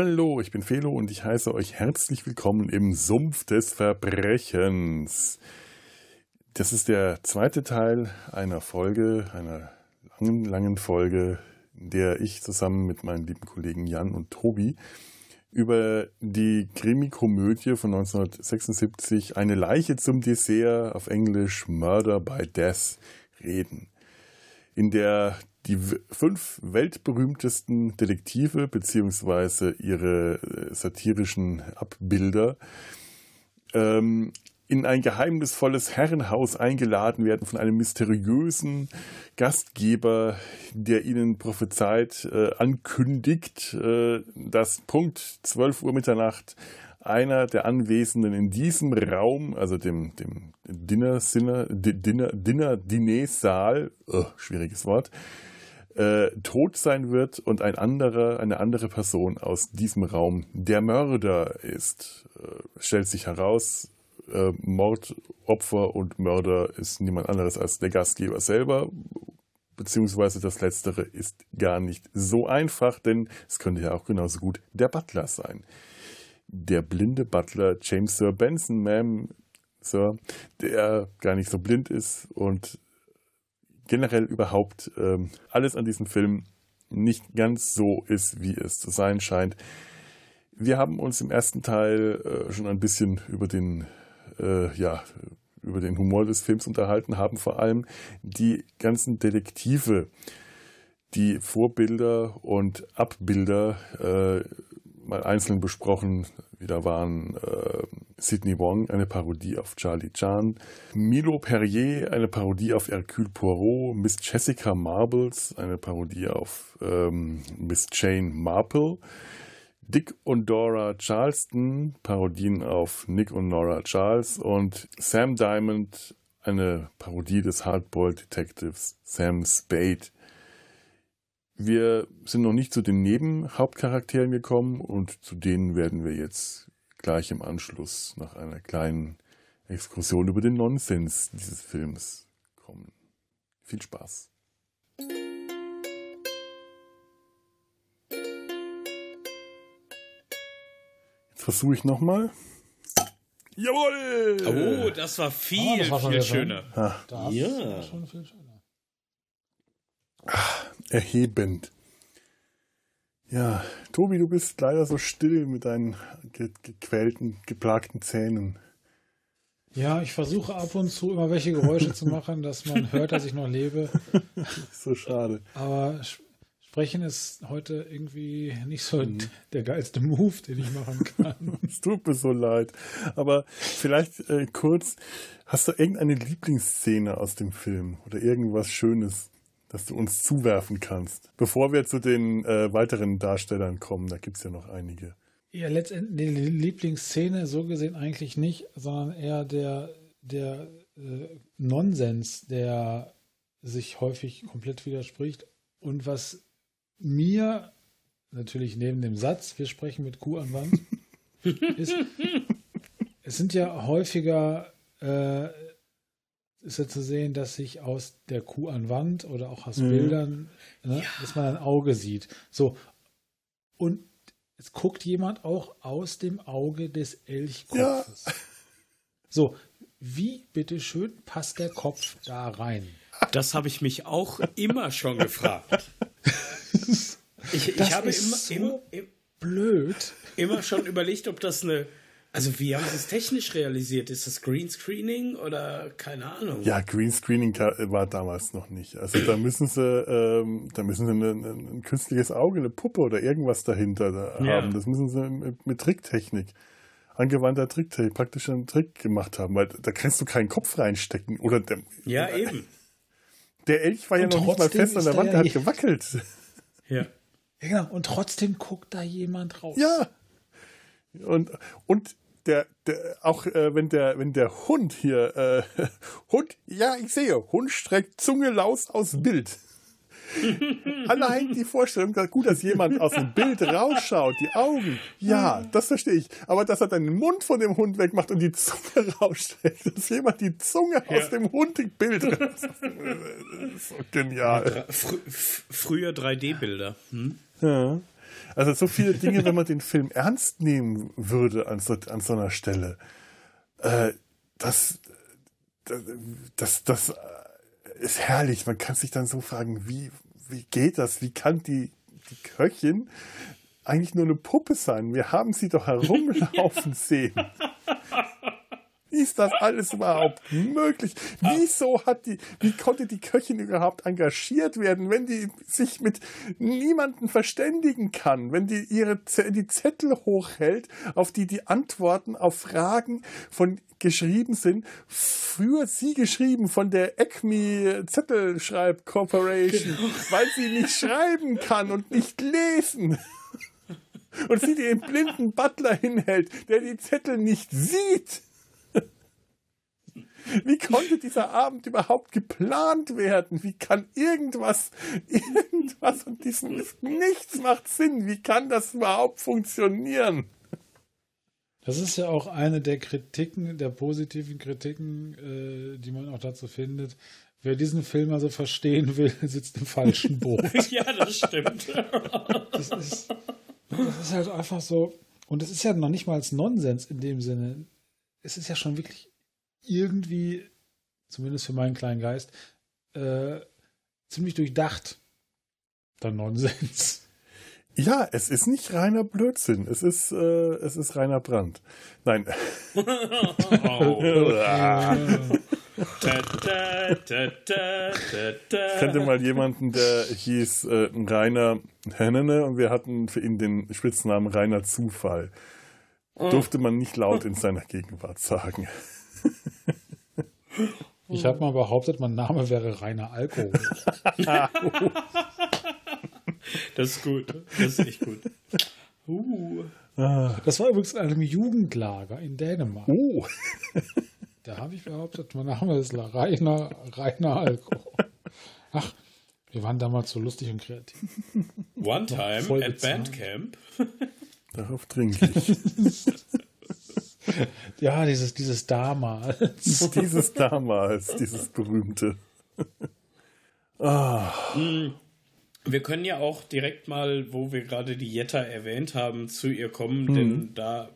Hallo, ich bin Felo und ich heiße euch herzlich willkommen im Sumpf des Verbrechens. Das ist der zweite Teil einer Folge, einer langen, langen Folge, in der ich zusammen mit meinen lieben Kollegen Jan und Tobi über die Krimi-Komödie von 1976 Eine Leiche zum Dessert auf Englisch Murder by Death reden, in der die fünf weltberühmtesten Detektive beziehungsweise ihre äh, satirischen Abbilder ähm, in ein geheimnisvolles Herrenhaus eingeladen werden von einem mysteriösen Gastgeber, der ihnen prophezeit, äh, ankündigt, äh, dass Punkt 12 Uhr Mitternacht einer der Anwesenden in diesem Raum, also dem, dem Dinner, Dinner, Dinner, Dinner, Dinner-Saal, oh, schwieriges Wort, äh, tot sein wird und ein anderer, eine andere Person aus diesem Raum der Mörder ist. Äh, stellt sich heraus, äh, Mordopfer und Mörder ist niemand anderes als der Gastgeber selber. Beziehungsweise das Letztere ist gar nicht so einfach, denn es könnte ja auch genauso gut der Butler sein. Der blinde Butler James Sir Benson, Ma'am, Sir, der gar nicht so blind ist und generell überhaupt ähm, alles an diesem Film nicht ganz so ist, wie es zu sein scheint. Wir haben uns im ersten Teil äh, schon ein bisschen über den äh, ja, über den Humor des Films unterhalten, haben vor allem die ganzen Detektive, die Vorbilder und Abbilder äh, mal einzeln besprochen. Wieder waren äh, Sidney Wong, eine Parodie auf Charlie Chan, Milo Perrier, eine Parodie auf Hercule Poirot, Miss Jessica Marbles, eine Parodie auf ähm, Miss Jane Marple, Dick und Dora Charleston, Parodien auf Nick und Nora Charles und Sam Diamond, eine Parodie des Hardboiled Detectives Sam Spade. Wir sind noch nicht zu den Nebenhauptcharakteren gekommen und zu denen werden wir jetzt gleich im Anschluss nach einer kleinen Exkursion über den Nonsens dieses Films kommen. Viel Spaß. versuche ich nochmal. Jawohl! Oh, das war viel, oh, das war viel schöner. Ah. Das ja. war schon viel schöner. Ach, erhebend. Ja, Tobi, du bist leider so still mit deinen ge gequälten, geplagten Zähnen. Ja, ich versuche ab und zu immer welche Geräusche zu machen, dass man hört, dass ich noch lebe. so schade. Aber Sprechen ist heute irgendwie nicht so mhm. der geilste Move, den ich machen kann. es tut mir so leid. Aber vielleicht äh, kurz, hast du irgendeine Lieblingsszene aus dem Film oder irgendwas Schönes, das du uns zuwerfen kannst? Bevor wir zu den äh, weiteren Darstellern kommen, da gibt es ja noch einige. Ja, letztendlich die Lieblingsszene so gesehen eigentlich nicht, sondern eher der, der äh, Nonsens, der sich häufig komplett widerspricht und was mir natürlich neben dem Satz, wir sprechen mit Kuh an Wand, ist, es sind ja häufiger äh, ist ja zu sehen, dass sich aus der Kuh an Wand oder auch aus mhm. Bildern, ne, ja. dass man ein Auge sieht. So. Und es guckt jemand auch aus dem Auge des Elchkopfes. Ja. So, wie bitteschön passt der Kopf da rein? Das habe ich mich auch immer schon gefragt. ich, ich habe immer, so immer, immer, blöd. Immer schon überlegt, ob das eine. Also wie haben sie es technisch realisiert? Ist das Greenscreening oder keine Ahnung? Ja, Greenscreening war damals noch nicht. Also da müssen sie, ähm, da müssen sie eine, ein künstliches Auge, eine Puppe oder irgendwas dahinter da ja. haben. Das müssen sie mit, mit Tricktechnik angewandter Tricktechnik, praktisch einen Trick gemacht haben, weil da kannst du keinen Kopf reinstecken. Oder der, ja, eben. Der Elch war und ja noch nicht mal fest an der Wand, der hat gewackelt. Ja. ja. Genau. Und trotzdem guckt da jemand raus. Ja. Und, und der, der auch äh, wenn der, wenn der Hund hier, äh, Hund, ja, ich sehe, Hund streckt Zunge laus aus Bild. Allein die Vorstellung, gut, dass jemand aus dem Bild rausschaut, die Augen, ja, das verstehe ich. Aber dass er dann den Mund von dem Hund wegmacht und die Zunge rausstreckt, dass jemand die Zunge ja. aus dem Hundbild raus. so genial. Fr früher 3D-Bilder. Hm? Ja. Also so viele Dinge, wenn man den Film ernst nehmen würde an so, an so einer Stelle. Äh, das, das, das ist herrlich. Man kann sich dann so fragen, wie, wie geht das? Wie kann die, die Köchin eigentlich nur eine Puppe sein? Wir haben sie doch herumlaufen sehen. Wie ist das alles überhaupt möglich? Wieso hat die, wie konnte die Köchin überhaupt engagiert werden, wenn die sich mit niemandem verständigen kann, wenn die ihre die Zettel hochhält, auf die die Antworten auf Fragen von geschrieben sind, für sie geschrieben von der ECMI Zettelschreib Corporation, genau. weil sie nicht schreiben kann und nicht lesen. Und sie den blinden Butler hinhält, der die Zettel nicht sieht. Wie konnte dieser Abend überhaupt geplant werden? Wie kann irgendwas, irgendwas und diesem nichts macht Sinn? Wie kann das überhaupt funktionieren? Das ist ja auch eine der Kritiken, der positiven Kritiken, äh, die man auch dazu findet. Wer diesen Film also verstehen will, sitzt im falschen Boot. ja, das stimmt. das, ist, das ist halt einfach so. Und es ist ja noch nicht mal als Nonsens in dem Sinne. Es ist ja schon wirklich irgendwie, zumindest für meinen kleinen Geist, äh, ziemlich durchdacht. Der Nonsens. Ja, es ist nicht reiner Blödsinn. Es ist, äh, es ist reiner Brand. Nein. ich kannte mal jemanden, der hieß äh, Rainer Hennene und wir hatten für ihn den Spitznamen Rainer Zufall. Durfte man nicht laut in seiner Gegenwart sagen. Ich habe mal behauptet, mein Name wäre Rainer Alkohol. das ist gut. Das ist echt gut. Uh. Das war übrigens in einem Jugendlager in Dänemark. Uh. Da habe ich behauptet, mein Name ist Rainer, Rainer Alkohol. Ach, wir waren damals so lustig und kreativ. One time at Bandcamp. Darauf trinke ich. ja, dieses, dieses damals. dieses damals, dieses berühmte. ah. Wir können ja auch direkt mal, wo wir gerade die Jetta erwähnt haben, zu ihr kommen, mhm. denn da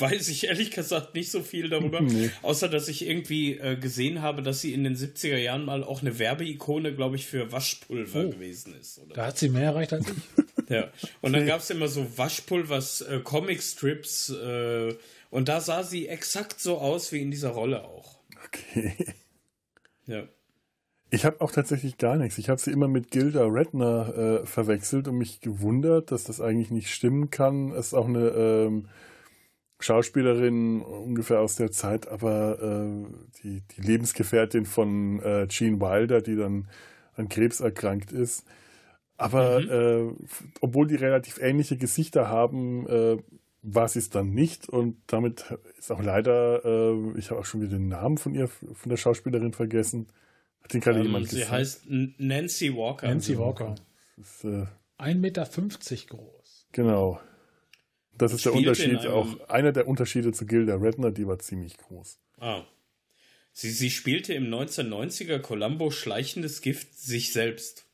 weiß ich ehrlich gesagt nicht so viel darüber. Nee. Außer, dass ich irgendwie äh, gesehen habe, dass sie in den 70er Jahren mal auch eine Werbeikone, glaube ich, für Waschpulver oh. gewesen ist. Oder? Da hat sie mehr erreicht als ich. ja. Und dann gab es immer so Waschpulvers, äh, Comicstrips, äh, und da sah sie exakt so aus wie in dieser Rolle auch. Okay. Ja. Ich habe auch tatsächlich gar nichts. Ich habe sie immer mit Gilda Redner äh, verwechselt und mich gewundert, dass das eigentlich nicht stimmen kann. Es ist auch eine ähm, Schauspielerin ungefähr aus der Zeit, aber äh, die, die Lebensgefährtin von äh, Gene Wilder, die dann an Krebs erkrankt ist. Aber mhm. äh, obwohl die relativ ähnliche Gesichter haben, äh, war sie es dann nicht und damit ist auch leider, äh, ich habe auch schon wieder den Namen von ihr, von der Schauspielerin vergessen. Hat den gerade ähm, jemand sie gesagt? Sie heißt Nancy Walker. Nancy Walker. Ist, äh, 1,50 Meter groß. Genau. Das ist der Unterschied, auch einer der Unterschiede zu Gilda Redner, die war ziemlich groß. Ah. Sie, sie spielte im 1990er Columbo Schleichendes Gift sich selbst.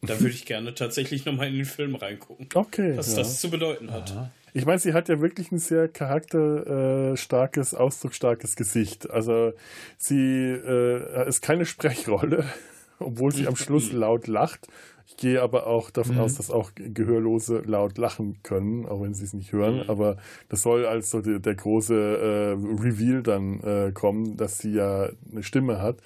Da würde ich gerne tatsächlich nochmal in den Film reingucken. Okay. Was ja. das zu bedeuten hat. Aha. Ich meine, sie hat ja wirklich ein sehr charakterstarkes, ausdrucksstarkes Gesicht. Also sie äh, ist keine Sprechrolle, obwohl sie am Schluss laut lacht. Ich gehe aber auch davon mhm. aus, dass auch Gehörlose laut lachen können, auch wenn sie es nicht hören. Mhm. Aber das soll als so der, der große äh, Reveal dann äh, kommen, dass sie ja eine Stimme hat.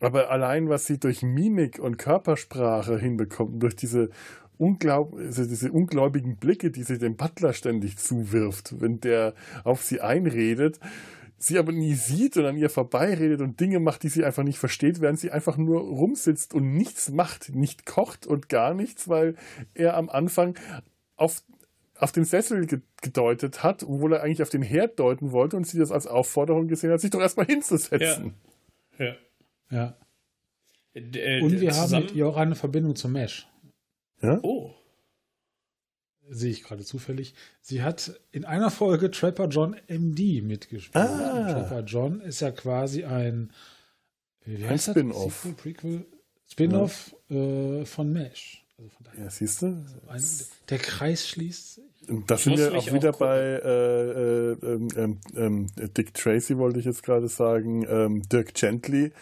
Aber allein, was sie durch Mimik und Körpersprache hinbekommt, durch diese unglaub, also diese ungläubigen Blicke, die sie dem Butler ständig zuwirft, wenn der auf sie einredet, sie aber nie sieht und an ihr vorbeiredet und Dinge macht, die sie einfach nicht versteht, während sie einfach nur rumsitzt und nichts macht, nicht kocht und gar nichts, weil er am Anfang auf, auf den Sessel gedeutet hat, obwohl er eigentlich auf den Herd deuten wollte und sie das als Aufforderung gesehen hat, sich doch erstmal hinzusetzen. Ja. Ja. ja. Äh, und wir haben mit ihr auch eine Verbindung zum Mesh. Ja? Oh. Sehe ich gerade zufällig. Sie hat in einer Folge Trapper John MD mitgespielt. Ah. Trapper John ist ja quasi ein, wie heißt ein Spin-off. Prequel? Spin-off ja. äh, von Mesh. Also von daher. Ja, siehst du? Also ein, der Kreis schließt sich. Da sind wir auch wieder auch bei äh, äh, ähm, ähm, Dick Tracy, wollte ich jetzt gerade sagen, ähm, Dirk Gently.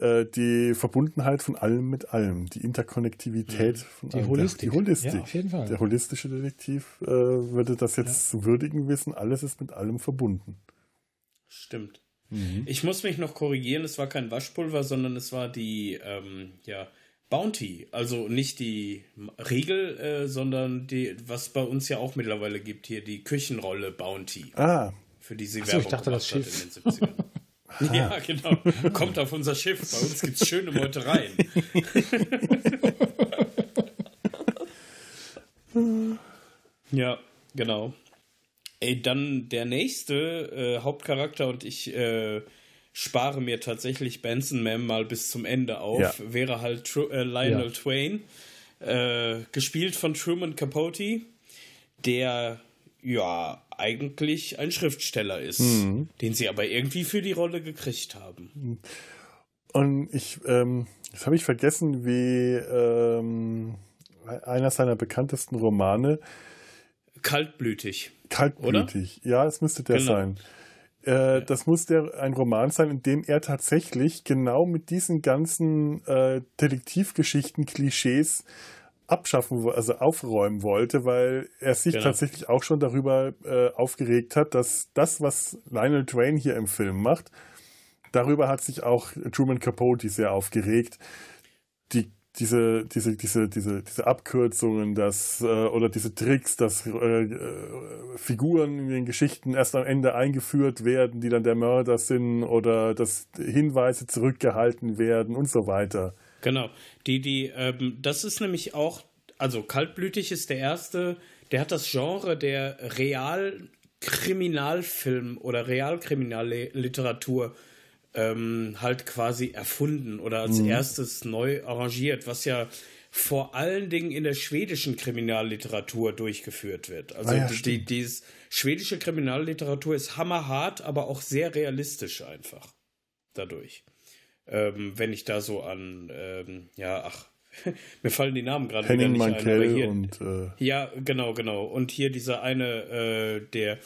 Äh, die Verbundenheit von allem mit allem, die Interkonnektivität mhm. von die allem. Holistik. Die Holistik. Ja, auf jeden Fall. Der holistische Detektiv äh, würde das jetzt ja. zu würdigen wissen, alles ist mit allem verbunden. Stimmt. Mhm. Ich muss mich noch korrigieren, es war kein Waschpulver, sondern es war die, ähm, ja, Bounty, also nicht die Regel, äh, sondern die, was bei uns ja auch mittlerweile gibt, hier die Küchenrolle Bounty. Ah. Für die sie Achso, ich dachte das Schiff. in den 70ern. ja, genau. Kommt auf unser Schiff. Bei uns gibt es schöne Meutereien. ja, genau. Ey, dann der nächste äh, Hauptcharakter und ich äh, spare mir tatsächlich Benson Mam mal bis zum Ende auf, ja. wäre halt Tru äh, Lionel ja. Twain, äh, gespielt von Truman Capote, der ja eigentlich ein Schriftsteller ist, mhm. den sie aber irgendwie für die Rolle gekriegt haben. Und ich, ähm, das habe ich vergessen, wie ähm, einer seiner bekanntesten Romane. Kaltblütig. Kaltblütig, oder? ja, es müsste der genau. sein. Äh, das muss der ein Roman sein, in dem er tatsächlich genau mit diesen ganzen äh, Detektivgeschichten, Klischees abschaffen, also aufräumen wollte, weil er sich genau. tatsächlich auch schon darüber äh, aufgeregt hat, dass das, was Lionel Twain hier im Film macht, darüber hat sich auch Truman Capote sehr aufgeregt. Die diese, diese, diese, diese, diese Abkürzungen, dass, äh, oder diese Tricks, dass äh, äh, Figuren in den Geschichten erst am Ende eingeführt werden, die dann der Mörder sind, oder dass Hinweise zurückgehalten werden und so weiter. Genau. Die, die, ähm, das ist nämlich auch, also kaltblütig ist der erste, der hat das Genre der Realkriminalfilm oder Realkriminalliteratur ähm, halt quasi erfunden oder als mhm. erstes neu arrangiert, was ja vor allen Dingen in der schwedischen Kriminalliteratur durchgeführt wird. Also ah ja, die, die, die schwedische Kriminalliteratur ist hammerhart, aber auch sehr realistisch einfach dadurch. Ähm, wenn ich da so an, ähm, ja, ach, mir fallen die Namen gerade wieder nicht Mankell ein. Hier, und, äh ja, genau, genau. Und hier dieser eine, äh, der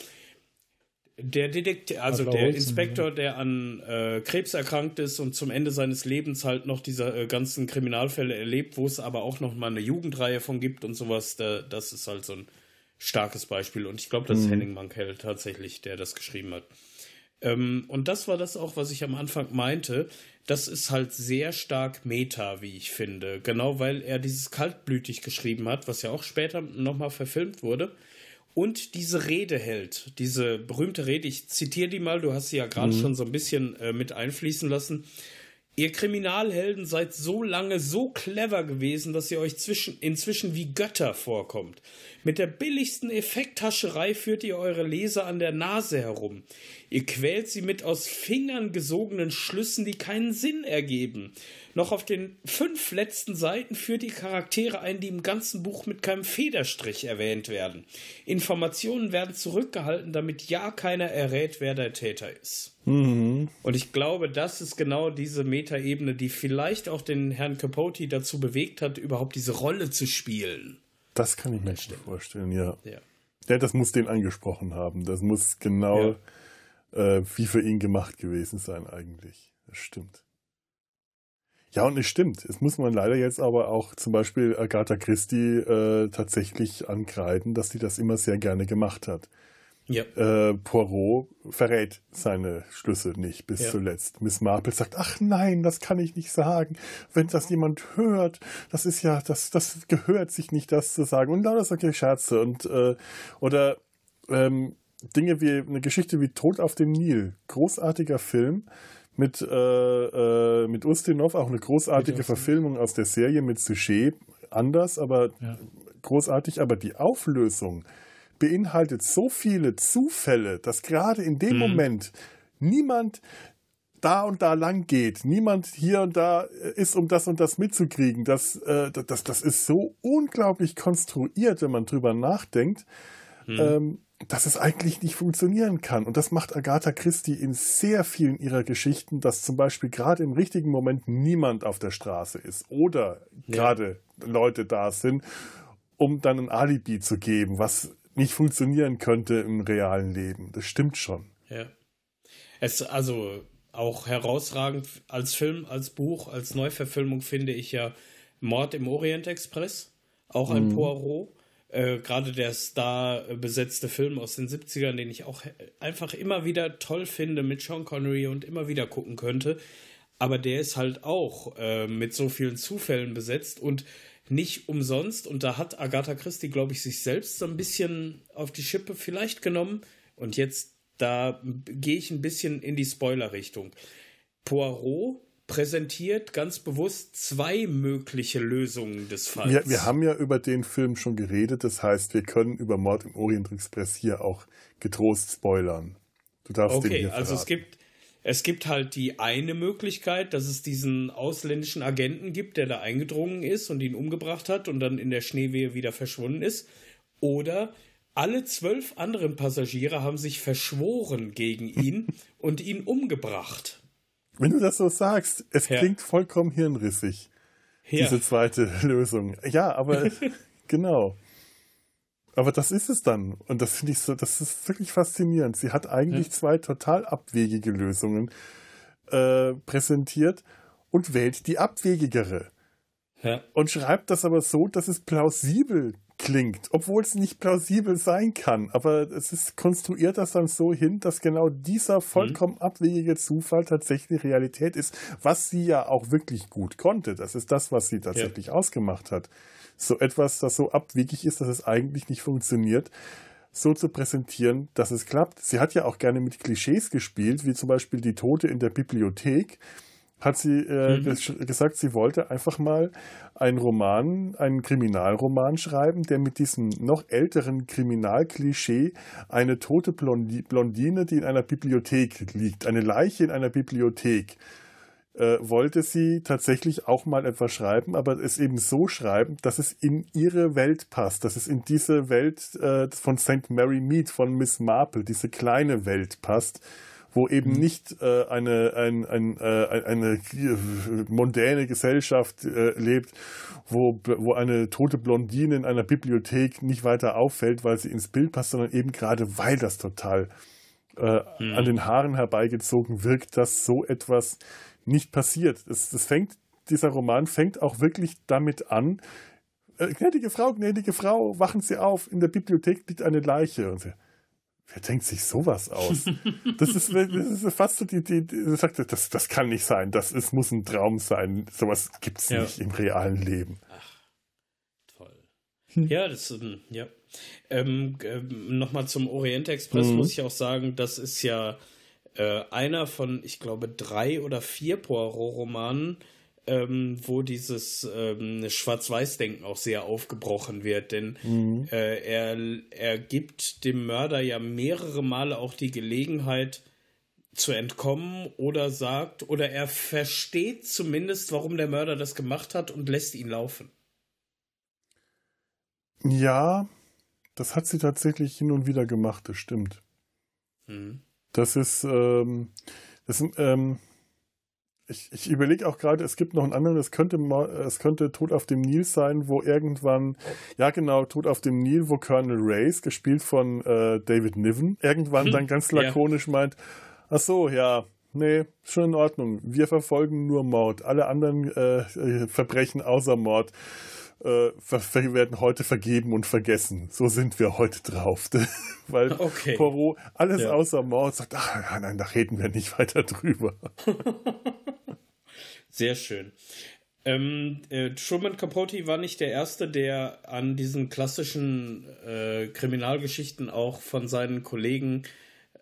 der Detektiv, also der Holzen, Inspektor, der an äh, Krebs erkrankt ist und zum Ende seines Lebens halt noch diese äh, ganzen Kriminalfälle erlebt, wo es aber auch noch mal eine Jugendreihe von gibt und sowas, da, das ist halt so ein starkes Beispiel. Und ich glaube, das ist mhm. Henning Mankell tatsächlich, der das geschrieben hat. Ähm, und das war das auch, was ich am Anfang meinte. Das ist halt sehr stark Meta, wie ich finde. Genau weil er dieses kaltblütig geschrieben hat, was ja auch später nochmal verfilmt wurde und diese Rede hält. Diese berühmte Rede, ich zitiere die mal, du hast sie ja gerade mhm. schon so ein bisschen äh, mit einfließen lassen. Ihr Kriminalhelden seid so lange so clever gewesen, dass ihr euch zwischen, inzwischen wie Götter vorkommt. Mit der billigsten Effekthascherei führt ihr eure Leser an der Nase herum. Ihr quält sie mit aus Fingern gesogenen Schlüssen, die keinen Sinn ergeben. Noch auf den fünf letzten Seiten führt ihr Charaktere ein, die im ganzen Buch mit keinem Federstrich erwähnt werden. Informationen werden zurückgehalten, damit ja keiner errät, wer der Täter ist. Mhm. Und ich glaube, das ist genau diese Metaebene, die vielleicht auch den Herrn Capote dazu bewegt hat, überhaupt diese Rolle zu spielen. Das kann ich mir nicht vorstellen, ja. ja. Ja, das muss den angesprochen haben. Das muss genau ja. Äh, wie für ihn gemacht gewesen sein eigentlich. Das stimmt. Ja, und es stimmt. Es muss man leider jetzt aber auch zum Beispiel Agatha Christie äh, tatsächlich ankreiden, dass sie das immer sehr gerne gemacht hat. Ja. Äh, Poirot verrät seine Schlüsse nicht bis ja. zuletzt. Miss Marple sagt, ach nein, das kann ich nicht sagen. Wenn das jemand hört, das ist ja, das, das gehört sich nicht, das zu sagen. Und lauter solche Scherze. Und, äh, oder ähm, Dinge wie eine Geschichte wie Tod auf dem Nil. Großartiger Film mit, äh, äh, mit Ustinov, auch eine großartige Verfilmung aus der Serie mit Sujet. Anders, aber ja. großartig. Aber die Auflösung beinhaltet so viele Zufälle, dass gerade in dem mhm. Moment niemand da und da lang geht, niemand hier und da ist, um das und das mitzukriegen. Das, äh, das, das ist so unglaublich konstruiert, wenn man drüber nachdenkt. Mhm. Ähm, dass es eigentlich nicht funktionieren kann. Und das macht Agatha Christie in sehr vielen ihrer Geschichten, dass zum Beispiel gerade im richtigen Moment niemand auf der Straße ist oder ja. gerade Leute da sind, um dann ein Alibi zu geben, was nicht funktionieren könnte im realen Leben. Das stimmt schon. Ja. Es, also auch herausragend als Film, als Buch, als Neuverfilmung finde ich ja Mord im Orient Express, auch ein mhm. Poirot äh, gerade der Star besetzte Film aus den 70ern, den ich auch einfach immer wieder toll finde mit Sean Connery und immer wieder gucken könnte. Aber der ist halt auch äh, mit so vielen Zufällen besetzt und nicht umsonst. Und da hat Agatha Christie, glaube ich, sich selbst so ein bisschen auf die Schippe vielleicht genommen. Und jetzt, da gehe ich ein bisschen in die Spoiler-Richtung. Poirot präsentiert ganz bewusst zwei mögliche Lösungen des Falls. Wir, wir, haben ja über den Film schon geredet, das heißt, wir können über Mord im Orient Express hier auch getrost spoilern. Du darfst okay, den hier also es gibt es gibt halt die eine Möglichkeit, dass es diesen ausländischen Agenten gibt, der da eingedrungen ist und ihn umgebracht hat und dann in der Schneewehe wieder verschwunden ist. Oder alle zwölf anderen Passagiere haben sich verschworen gegen ihn und ihn umgebracht. Wenn du das so sagst, es ja. klingt vollkommen hirnrissig. Ja. Diese zweite Lösung. Ja, aber genau. Aber das ist es dann. Und das finde ich so, das ist wirklich faszinierend. Sie hat eigentlich ja. zwei total abwegige Lösungen äh, präsentiert und wählt die abwegigere. Ja. Und schreibt das aber so, dass es plausibel klingt, obwohl es nicht plausibel sein kann. Aber es ist konstruiert das dann so hin, dass genau dieser vollkommen mhm. abwegige Zufall tatsächlich Realität ist, was sie ja auch wirklich gut konnte. Das ist das, was sie tatsächlich ja. ausgemacht hat. So etwas, das so abwegig ist, dass es eigentlich nicht funktioniert, so zu präsentieren, dass es klappt. Sie hat ja auch gerne mit Klischees gespielt, wie zum Beispiel die Tote in der Bibliothek hat sie äh, mhm. gesagt, sie wollte einfach mal einen Roman, einen Kriminalroman schreiben, der mit diesem noch älteren Kriminalklischee eine tote Blondine, die in einer Bibliothek liegt, eine Leiche in einer Bibliothek, äh, wollte sie tatsächlich auch mal etwas schreiben, aber es eben so schreiben, dass es in ihre Welt passt, dass es in diese Welt äh, von St. Mary Mead, von Miss Marple, diese kleine Welt passt wo eben mhm. nicht äh, eine, ein, ein, äh, eine mondäne Gesellschaft äh, lebt, wo, wo eine tote Blondine in einer Bibliothek nicht weiter auffällt, weil sie ins Bild passt, sondern eben gerade weil das total äh, mhm. an den Haaren herbeigezogen wirkt, dass so etwas nicht passiert. Das, das fängt, dieser Roman fängt auch wirklich damit an, äh, gnädige Frau, gnädige Frau, wachen Sie auf, in der Bibliothek liegt eine Leiche. Und sie, Wer denkt sich sowas aus? Das ist, das ist fast so die, die, die sagt, das, das kann nicht sein. Das ist, muss ein Traum sein. Sowas gibt es ja. nicht im realen Leben. Ach, toll. Hm. Ja, das ist, ja. Ähm, ähm, Nochmal zum Orient Express mhm. muss ich auch sagen, das ist ja äh, einer von, ich glaube, drei oder vier Poirot-Romanen, ähm, wo dieses ähm, Schwarz-Weiß-Denken auch sehr aufgebrochen wird. Denn mhm. äh, er, er gibt dem Mörder ja mehrere Male auch die Gelegenheit zu entkommen oder sagt, oder er versteht zumindest, warum der Mörder das gemacht hat und lässt ihn laufen. Ja, das hat sie tatsächlich hin und wieder gemacht, das stimmt. Mhm. Das ist, ähm, das, ähm, ich, ich überlege auch gerade, es gibt noch einen anderen, es könnte, es könnte Tod auf dem Nil sein, wo irgendwann, ja genau, Tod auf dem Nil, wo Colonel Race, gespielt von äh, David Niven, irgendwann hm, dann ganz lakonisch ja. meint, ach so, ja, nee, schon in Ordnung, wir verfolgen nur Mord, alle anderen äh, äh Verbrechen außer Mord äh, werden heute vergeben und vergessen. So sind wir heute drauf. Weil okay. Poirot alles ja. außer Mord sagt, ach nein, da reden wir nicht weiter drüber. Sehr schön. Ähm, äh, Truman Capote war nicht der Erste, der an diesen klassischen äh, Kriminalgeschichten auch von seinen Kollegen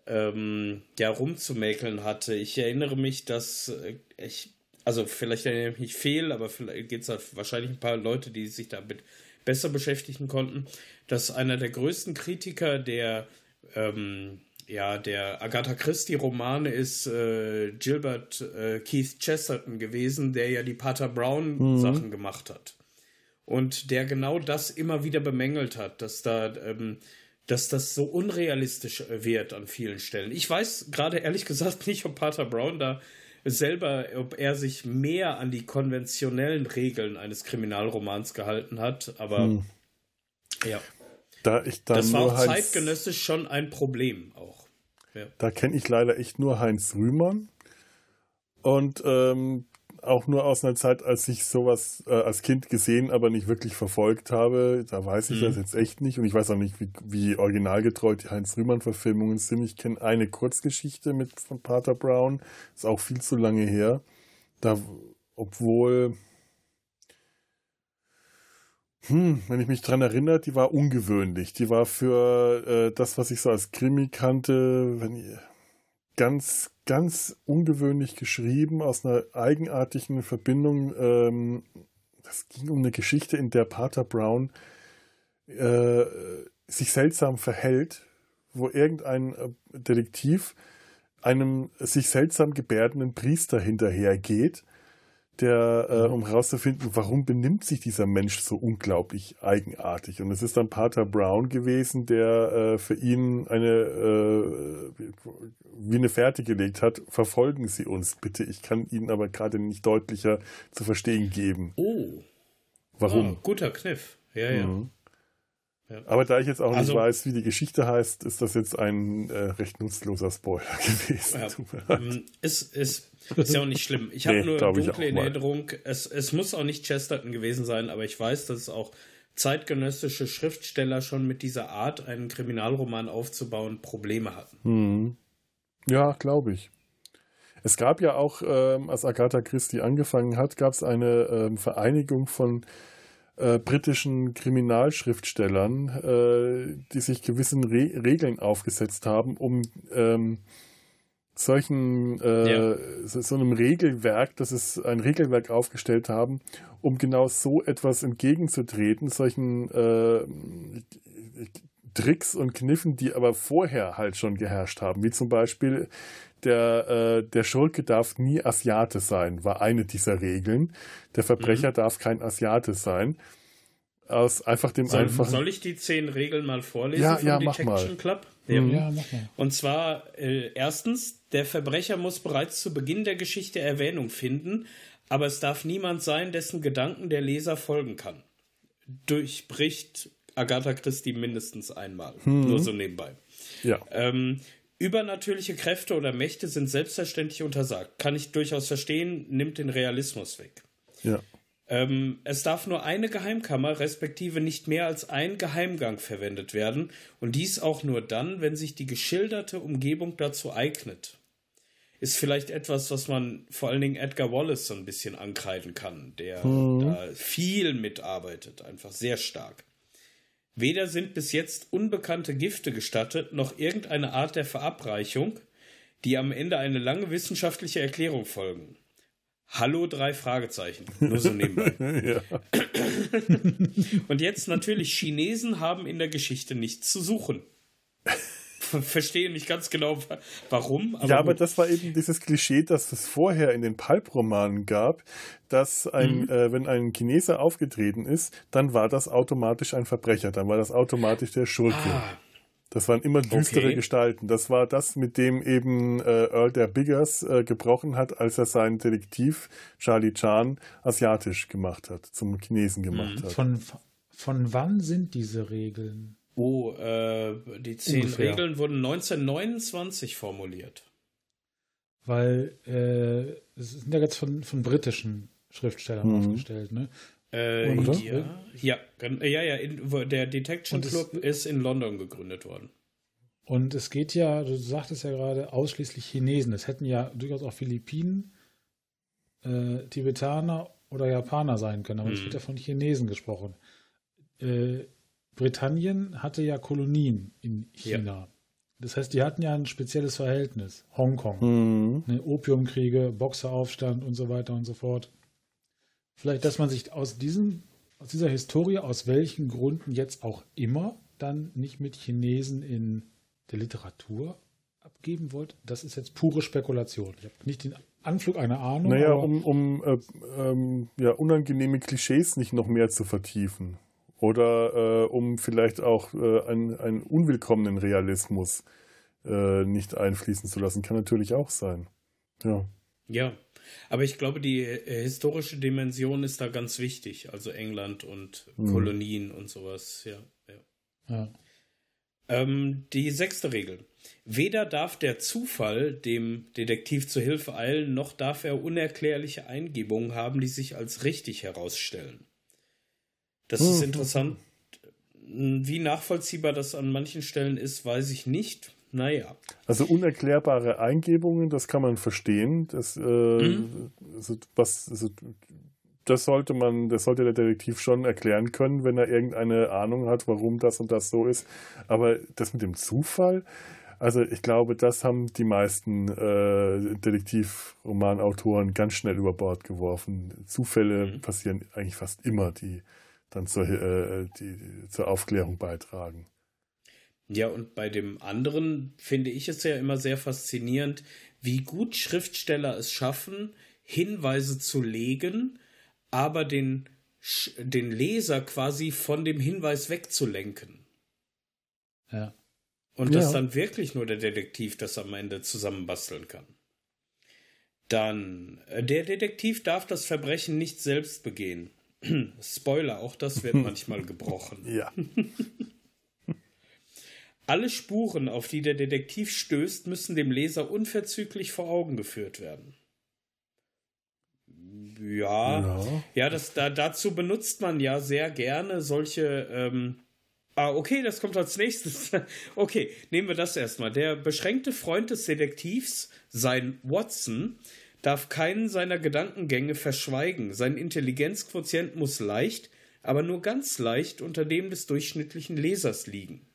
ähm, ja rumzumäkeln hatte. Ich erinnere mich, dass äh, ich, also vielleicht erinnere ich mich fehl, aber vielleicht gibt es halt wahrscheinlich ein paar Leute, die sich damit besser beschäftigen konnten, dass einer der größten Kritiker der ähm, ja, der Agatha Christie-Romane ist äh, Gilbert äh, Keith Chesterton gewesen, der ja die Pater Brown-Sachen mhm. gemacht hat. Und der genau das immer wieder bemängelt hat, dass da ähm, dass das so unrealistisch wird an vielen Stellen. Ich weiß gerade ehrlich gesagt nicht, ob Pater Brown da selber, ob er sich mehr an die konventionellen Regeln eines Kriminalromans gehalten hat, aber hm. ja. Da ich dann das war auch zeitgenössisch schon ein Problem auch. Ja. Da kenne ich leider echt nur Heinz Rühmann. Und ähm, auch nur aus einer Zeit, als ich sowas äh, als Kind gesehen, aber nicht wirklich verfolgt habe. Da weiß ich mhm. das jetzt echt nicht. Und ich weiß auch nicht, wie, wie originalgetreu die Heinz-Rühmann-Verfilmungen sind. Ich kenne eine Kurzgeschichte mit von Pater Brown. Ist auch viel zu lange her. Da, obwohl, hm, wenn ich mich dran erinnere, die war ungewöhnlich. Die war für äh, das, was ich so als Krimi kannte, wenn ganz, ganz ungewöhnlich geschrieben, aus einer eigenartigen Verbindung. Ähm, das ging um eine Geschichte, in der Pater Brown äh, sich seltsam verhält, wo irgendein äh, Detektiv einem sich seltsam gebärdenden Priester hinterhergeht der, äh, mhm. um herauszufinden, warum benimmt sich dieser Mensch so unglaublich eigenartig. Und es ist dann Pater Brown gewesen, der äh, für ihn eine, äh, wie eine Fährte gelegt hat, verfolgen Sie uns bitte. Ich kann Ihnen aber gerade nicht deutlicher zu verstehen geben. Oh. Warum? Oh, guter Kniff. Ja, ja. Mhm. Ja. Aber da ich jetzt auch also, nicht weiß, wie die Geschichte heißt, ist das jetzt ein äh, recht nutzloser Spoiler gewesen. Ja, ähm, ist, ist, ist ja auch nicht schlimm. Ich habe nee, nur dunkle in Erinnerung. Es, es muss auch nicht Chesterton gewesen sein, aber ich weiß, dass es auch zeitgenössische Schriftsteller schon mit dieser Art, einen Kriminalroman aufzubauen, Probleme hatten. Hm. Ja, glaube ich. Es gab ja auch, ähm, als Agatha Christie angefangen hat, gab es eine ähm, Vereinigung von äh, britischen Kriminalschriftstellern, äh, die sich gewissen Re Regeln aufgesetzt haben, um ähm, solchen äh, ja. so, einem Regelwerk, das ist ein Regelwerk aufgestellt haben, um genau so etwas entgegenzutreten, solchen äh, Tricks und Kniffen, die aber vorher halt schon geherrscht haben, wie zum Beispiel der, äh, der Schurke darf nie Asiate sein, war eine dieser Regeln. Der Verbrecher mhm. darf kein Asiate sein. Aus einfach dem soll, einfachen. Soll ich die zehn Regeln mal vorlesen ja, vom ja, Detection Club? Ja. Mhm. ja, mach mal. Und zwar äh, erstens, der Verbrecher muss bereits zu Beginn der Geschichte Erwähnung finden, aber es darf niemand sein, dessen Gedanken der Leser folgen kann. Durchbricht Agatha Christie mindestens einmal. Mhm. Nur so nebenbei. Ja. Ähm, Übernatürliche Kräfte oder Mächte sind selbstverständlich untersagt. Kann ich durchaus verstehen, nimmt den Realismus weg. Ja. Ähm, es darf nur eine Geheimkammer, respektive nicht mehr als ein Geheimgang verwendet werden. Und dies auch nur dann, wenn sich die geschilderte Umgebung dazu eignet. Ist vielleicht etwas, was man vor allen Dingen Edgar Wallace so ein bisschen ankreiden kann, der mhm. da viel mitarbeitet, einfach sehr stark. Weder sind bis jetzt unbekannte Gifte gestattet, noch irgendeine Art der Verabreichung, die am Ende eine lange wissenschaftliche Erklärung folgen. Hallo, drei Fragezeichen. Nur so nebenbei. Und jetzt natürlich, Chinesen haben in der Geschichte nichts zu suchen verstehe nicht ganz genau, warum. Aber ja, aber gut. das war eben dieses Klischee, das es vorher in den Pulp-Romanen gab, dass ein, mhm. äh, wenn ein Chineser aufgetreten ist, dann war das automatisch ein Verbrecher, dann war das automatisch der Schurke. Ah. Das waren immer düstere okay. Gestalten. Das war das, mit dem eben äh, Earl der Biggers äh, gebrochen hat, als er seinen Detektiv Charlie Chan asiatisch gemacht hat, zum Chinesen gemacht mhm. hat. Von, von wann sind diese Regeln? Oh, äh, die zehn Ungefähr. Regeln wurden 1929 formuliert. Weil äh, es sind ja jetzt von, von britischen Schriftstellern mhm. aufgestellt, ne? Äh, ja, ja, ja, ja in, der Detection Club ist in London gegründet worden. Und es geht ja, du sagtest ja gerade, ausschließlich Chinesen. Es hätten ja durchaus auch Philippinen, äh, Tibetaner oder Japaner sein können, aber es hm. wird ja von Chinesen gesprochen. Äh, Britannien hatte ja Kolonien in China. Ja. Das heißt, die hatten ja ein spezielles Verhältnis. Hongkong, mhm. ne, Opiumkriege, Boxeraufstand und so weiter und so fort. Vielleicht, dass man sich aus diesem, aus dieser Historie, aus welchen Gründen jetzt auch immer, dann nicht mit Chinesen in der Literatur abgeben wollte, das ist jetzt pure Spekulation. Ich habe nicht den Anflug einer Ahnung. Naja, um, um äh, ähm, ja, unangenehme Klischees nicht noch mehr zu vertiefen Oder äh, um vielleicht auch äh, einen, einen unwillkommenen Realismus äh, nicht einfließen zu lassen. Kann natürlich auch sein. Ja. Ja, aber ich glaube, die äh, historische Dimension ist da ganz wichtig. Also England und mhm. Kolonien und sowas. Ja. ja. ja. Ähm, die sechste Regel. Weder darf der Zufall dem Detektiv zu Hilfe eilen, noch darf er unerklärliche Eingebungen haben, die sich als richtig herausstellen. Das ist hm. interessant. Wie nachvollziehbar das an manchen Stellen ist, weiß ich nicht. Naja. Also unerklärbare Eingebungen, das kann man verstehen. Das, äh, mhm. also was, also das sollte man, das sollte der Detektiv schon erklären können, wenn er irgendeine Ahnung hat, warum das und das so ist. Aber das mit dem Zufall, also ich glaube, das haben die meisten äh, Detektivromanautoren ganz schnell über Bord geworfen. Zufälle mhm. passieren eigentlich fast immer, die dann zur, äh, die, zur Aufklärung beitragen. Ja, und bei dem anderen finde ich es ja immer sehr faszinierend, wie gut Schriftsteller es schaffen, Hinweise zu legen, aber den, den Leser quasi von dem Hinweis wegzulenken. Ja. Und dass ja. dann wirklich nur der Detektiv das am Ende zusammenbasteln kann. Dann, äh, der Detektiv darf das Verbrechen nicht selbst begehen. Spoiler, auch das wird manchmal gebrochen. Ja. Alle Spuren, auf die der Detektiv stößt, müssen dem Leser unverzüglich vor Augen geführt werden. Ja, ja, ja das, da, dazu benutzt man ja sehr gerne solche. Ähm, ah, okay, das kommt als nächstes. okay, nehmen wir das erstmal. Der beschränkte Freund des Detektivs, sein Watson, darf keinen seiner Gedankengänge verschweigen. Sein Intelligenzquotient muss leicht, aber nur ganz leicht unter dem des durchschnittlichen Lesers liegen.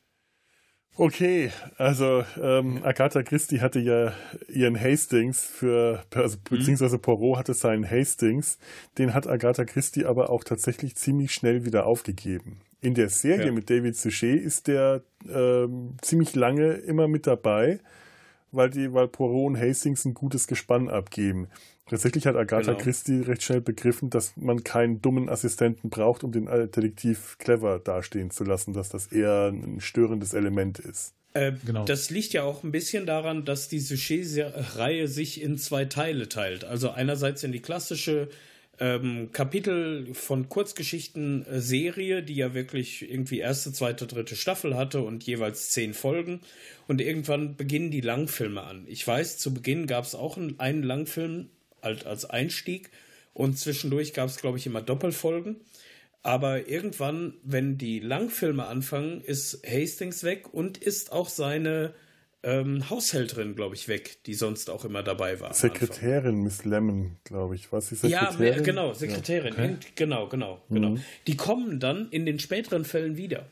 Okay, also ähm, Agatha Christie hatte ja ihren Hastings für, also, mhm. beziehungsweise Poirot hatte seinen Hastings, den hat Agatha Christie aber auch tatsächlich ziemlich schnell wieder aufgegeben. In der Serie ja. mit David Suchet ist der ähm, ziemlich lange immer mit dabei, weil die, weil Poirot und Hastings ein gutes Gespann abgeben. Tatsächlich hat Agatha genau. Christie recht schnell begriffen, dass man keinen dummen Assistenten braucht, um den Detektiv clever dastehen zu lassen, dass das eher ein störendes Element ist. Äh, genau. Das liegt ja auch ein bisschen daran, dass die Sujet-Reihe sich in zwei Teile teilt. Also einerseits in die klassische ähm, Kapitel von Kurzgeschichten-Serie, die ja wirklich irgendwie erste, zweite, dritte Staffel hatte und jeweils zehn Folgen. Und irgendwann beginnen die Langfilme an. Ich weiß, zu Beginn gab es auch einen Langfilm halt als Einstieg. Und zwischendurch gab es, glaube ich, immer Doppelfolgen. Aber irgendwann, wenn die Langfilme anfangen, ist Hastings weg und ist auch seine ähm, Haushälterin, glaube ich, weg, die sonst auch immer dabei war. Sekretärin Miss Lemon, glaube ich. Was ist Sekretärin? Ja, genau, Sekretärin. Ja. Okay. Genau, genau, genau. Mhm. Die kommen dann in den späteren Fällen wieder.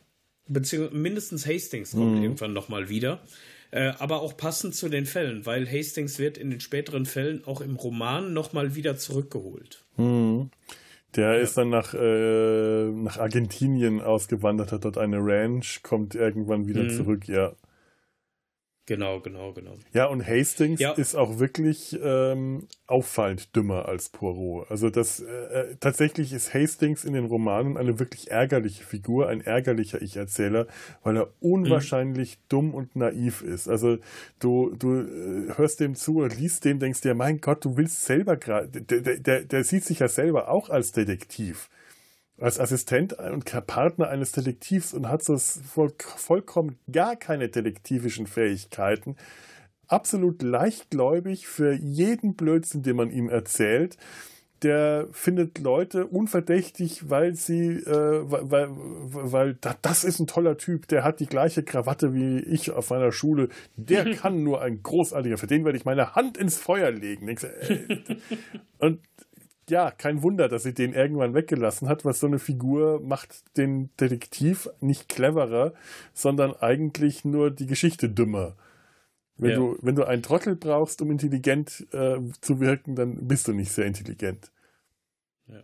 Beziehungsweise mindestens Hastings kommt mhm. irgendwann nochmal wieder. Äh, aber auch passend zu den Fällen, weil Hastings wird in den späteren Fällen auch im Roman nochmal wieder zurückgeholt. Mhm. Der ja. ist dann nach, äh, nach Argentinien ausgewandert, hat dort eine Ranch, kommt irgendwann wieder mhm. zurück, ja. Genau, genau, genau. Ja, und Hastings ja. ist auch wirklich ähm, auffallend dümmer als Poirot. Also das äh, äh, tatsächlich ist Hastings in den Romanen eine wirklich ärgerliche Figur, ein ärgerlicher Ich-Erzähler, weil er unwahrscheinlich mhm. dumm und naiv ist. Also du, du äh, hörst dem zu und liest dem, denkst dir, mein Gott, du willst selber gerade, der, der, der sieht sich ja selber auch als Detektiv als Assistent und Partner eines Detektivs und hat so voll, vollkommen gar keine detektivischen Fähigkeiten. Absolut leichtgläubig für jeden Blödsinn, den man ihm erzählt. Der findet Leute unverdächtig, weil sie, äh, weil, weil, weil das ist ein toller Typ, der hat die gleiche Krawatte wie ich auf meiner Schule. Der kann nur ein großartiger, für den werde ich meine Hand ins Feuer legen. Äh, und ja, kein Wunder, dass sie den irgendwann weggelassen hat, was so eine Figur macht den Detektiv nicht cleverer, sondern eigentlich nur die Geschichte dümmer. Wenn, ja. du, wenn du einen Trottel brauchst, um intelligent äh, zu wirken, dann bist du nicht sehr intelligent. Ja.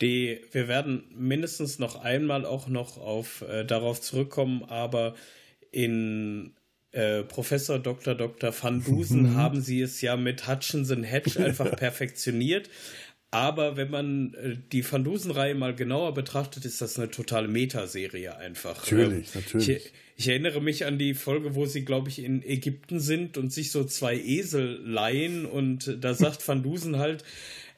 Die, wir werden mindestens noch einmal auch noch auf, äh, darauf zurückkommen, aber in äh, Professor Dr. Dr. Van Dusen haben sie es ja mit Hutchinson Hedge einfach perfektioniert. Aber wenn man äh, die Van Dusen-Reihe mal genauer betrachtet, ist das eine totale Metaserie einfach. Natürlich, natürlich. Ich, ich, erinnere mich an die Folge, wo sie, glaube ich, in Ägypten sind und sich so zwei Esel leihen und da sagt Van Dusen halt,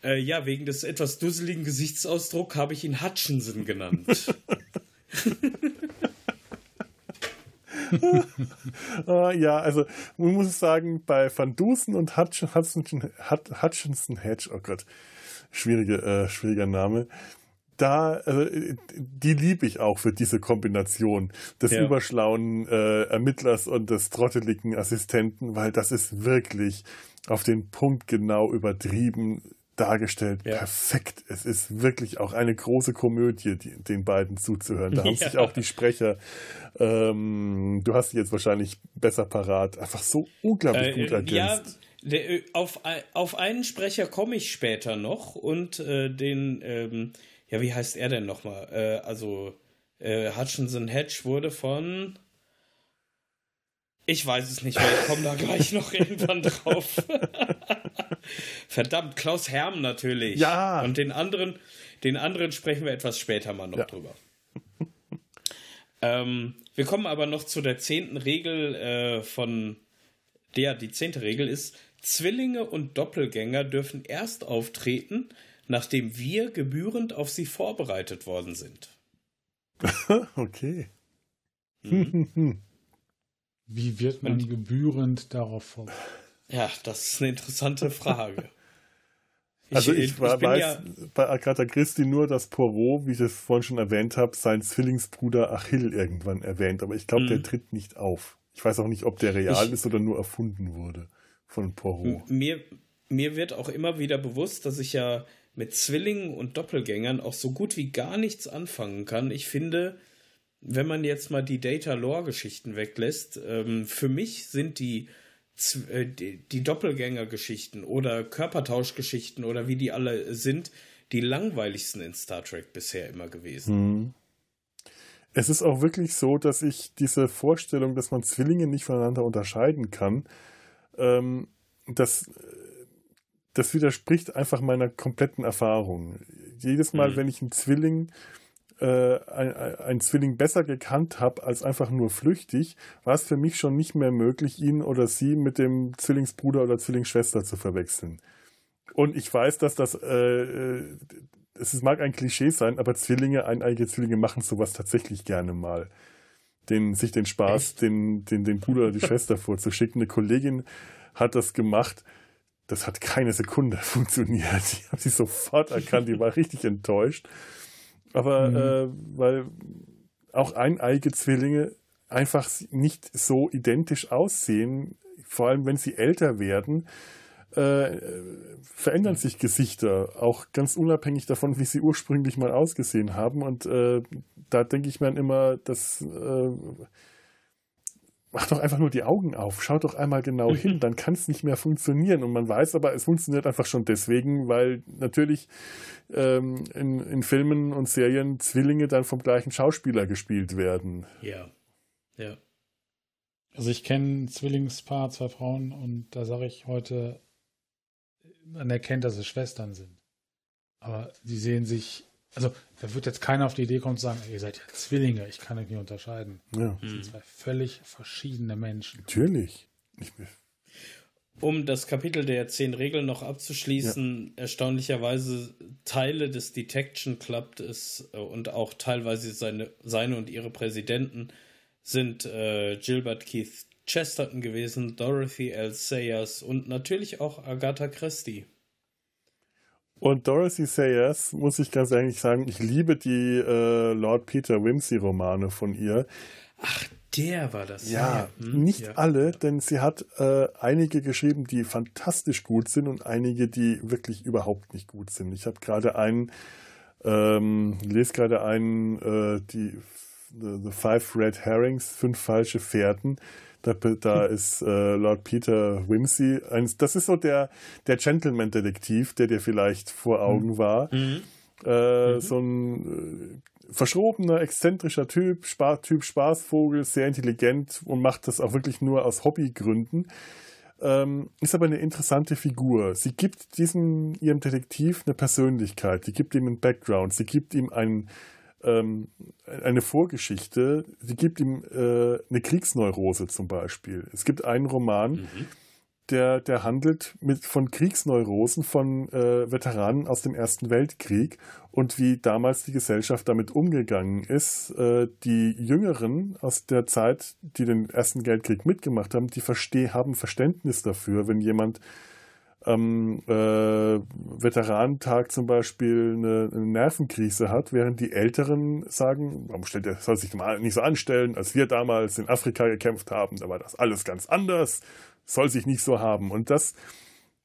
äh, ja, wegen des etwas dusseligen Gesichtsausdrucks habe ich ihn Hutchinson genannt. uh, ja, also man muss sagen, bei Van Dusen und Hutchinson, Hutchinson Hedge, oh Gott, schwierige, äh, schwieriger Name. Da, also, die liebe ich auch für diese Kombination des ja. überschlauen äh, Ermittlers und des trotteligen Assistenten, weil das ist wirklich auf den Punkt genau übertrieben dargestellt. Ja. Perfekt. Es ist wirklich auch eine große Komödie, die, den beiden zuzuhören. Da haben ja. sich auch die Sprecher, ähm, du hast sie jetzt wahrscheinlich besser parat, einfach so unglaublich äh, gut ergänzt. Ja, der, äh, auf, auf einen Sprecher komme ich später noch und äh, den, ähm, ja, wie heißt er denn nochmal? Äh, also, äh, Hutchinson Hedge wurde von. Ich weiß es nicht mehr, ich komme da gleich noch irgendwann drauf. Verdammt, Klaus Herm natürlich. Ja. Und den anderen, den anderen sprechen wir etwas später mal noch ja. drüber. ähm, wir kommen aber noch zu der zehnten Regel äh, von der, die zehnte Regel ist, Zwillinge und Doppelgänger dürfen erst auftreten, nachdem wir gebührend auf sie vorbereitet worden sind. okay. Mhm. Wie wird man und, gebührend darauf vorbereitet? Ja, das ist eine interessante Frage. Ich, also ich, ich weiß ja bei Agatha Christie nur, dass Poirot, wie ich es vorhin schon erwähnt habe, seinen Zwillingsbruder Achill irgendwann erwähnt, aber ich glaube, mhm. der tritt nicht auf. Ich weiß auch nicht, ob der real ich, ist oder nur erfunden wurde von Poirot. Mir, mir wird auch immer wieder bewusst, dass ich ja mit Zwillingen und Doppelgängern auch so gut wie gar nichts anfangen kann. Ich finde, wenn man jetzt mal die Data-Lore-Geschichten weglässt, ähm, für mich sind die, äh, die, die Doppelgänger-Geschichten oder Körpertauschgeschichten oder wie die alle sind, die langweiligsten in Star Trek bisher immer gewesen. Hm. Es ist auch wirklich so, dass ich diese Vorstellung, dass man Zwillinge nicht voneinander unterscheiden kann, ähm, das, das widerspricht einfach meiner kompletten Erfahrung. Jedes Mal, mhm. wenn ich einen Zwilling äh, ein, Zwilling besser gekannt habe als einfach nur flüchtig, war es für mich schon nicht mehr möglich, ihn oder sie mit dem Zwillingsbruder oder Zwillingsschwester zu verwechseln. Und ich weiß, dass das, äh, äh es mag ein Klischee sein, aber Zwillinge, eineige Zwillinge machen sowas tatsächlich gerne mal den, sich den Spaß, den, den, den Bruder oder die Schwester vorzuschicken. Eine Kollegin hat das gemacht. Das hat keine Sekunde funktioniert. Ich habe sie sofort erkannt, die war richtig enttäuscht. Aber mhm. äh, weil auch eineige Zwillinge einfach nicht so identisch aussehen, vor allem wenn sie älter werden, äh, verändern sich Gesichter, auch ganz unabhängig davon, wie sie ursprünglich mal ausgesehen haben. Und äh, da denke ich mir dann immer, das äh, macht doch einfach nur die Augen auf, schaut doch einmal genau hin, dann kann es nicht mehr funktionieren. Und man weiß aber, es funktioniert einfach schon deswegen, weil natürlich ähm, in, in Filmen und Serien Zwillinge dann vom gleichen Schauspieler gespielt werden. Ja, ja. Also ich kenne ein Zwillingspaar, zwei Frauen, und da sage ich heute, man erkennt, dass es Schwestern sind. Aber sie sehen sich, also da wird jetzt keiner auf die Idee kommen zu sagen, ihr seid ja Zwillinge, ich kann euch nicht unterscheiden. Ja. Das sind zwei völlig verschiedene Menschen. Natürlich. um das Kapitel der zehn Regeln noch abzuschließen, ja. erstaunlicherweise Teile des Detection Club ist, äh, und auch teilweise seine, seine und ihre Präsidenten sind äh, Gilbert Keith Chesterton gewesen, Dorothy L. Sayers und natürlich auch Agatha Christie. Und Dorothy Sayers, muss ich ganz ehrlich sagen, ich liebe die äh, Lord Peter Wimsey-Romane von ihr. Ach, der war das. Ja, hm, nicht ja. alle, denn sie hat äh, einige geschrieben, die fantastisch gut sind und einige, die wirklich überhaupt nicht gut sind. Ich habe gerade einen, ähm, lese gerade einen, äh, die the, the Five Red Herrings, fünf falsche Fährten. Da, da ist äh, Lord Peter Wimsey. Ein, das ist so der, der Gentleman-Detektiv, der dir vielleicht vor Augen mhm. war. Mhm. Äh, mhm. So ein äh, verschrobener, exzentrischer Typ, Spa typ Spaßvogel, sehr intelligent und macht das auch wirklich nur aus Hobbygründen. Ähm, ist aber eine interessante Figur. Sie gibt diesem ihrem Detektiv eine Persönlichkeit, sie gibt ihm einen Background, sie gibt ihm einen, ähm, eine Vorgeschichte, sie gibt ihm äh, eine Kriegsneurose zum Beispiel. Es gibt einen Roman, mhm der, der handelt mit, von Kriegsneurosen von äh, Veteranen aus dem Ersten Weltkrieg und wie damals die Gesellschaft damit umgegangen ist. Äh, die Jüngeren aus der Zeit, die den Ersten Weltkrieg mitgemacht haben, die versteh, haben Verständnis dafür, wenn jemand am äh, Veteranentag zum Beispiel eine, eine, Nervenkrise hat, während die Älteren sagen, warum stellt er, soll sich mal nicht so anstellen, als wir damals in Afrika gekämpft haben, da war das alles ganz anders soll sich nicht so haben. Und das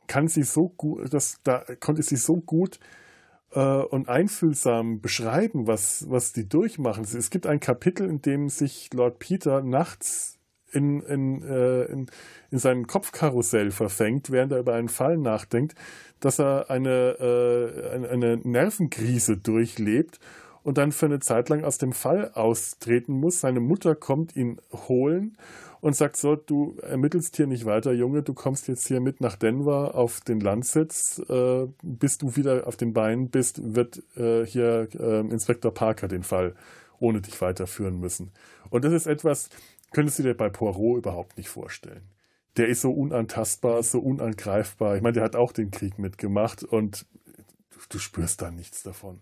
kann sie so gut, das, da konnte sie so gut äh, und einfühlsam beschreiben, was, was die durchmachen. Es gibt ein Kapitel, in dem sich Lord Peter nachts in, in, äh, in, in seinem Kopfkarussell verfängt, während er über einen Fall nachdenkt, dass er eine, äh, eine, Nervenkrise durchlebt und dann für eine Zeit lang aus dem Fall austreten muss. Seine Mutter kommt ihn holen und sagt so, du ermittelst hier nicht weiter, Junge, du kommst jetzt hier mit nach Denver auf den Landsitz, äh, bis du wieder auf den Beinen bist, wird äh, hier äh, Inspektor Parker den Fall ohne dich weiterführen müssen. Und das ist etwas, könntest du dir bei Poirot überhaupt nicht vorstellen. Der ist so unantastbar, so unangreifbar. Ich meine, der hat auch den Krieg mitgemacht und du, spürst da nichts davon.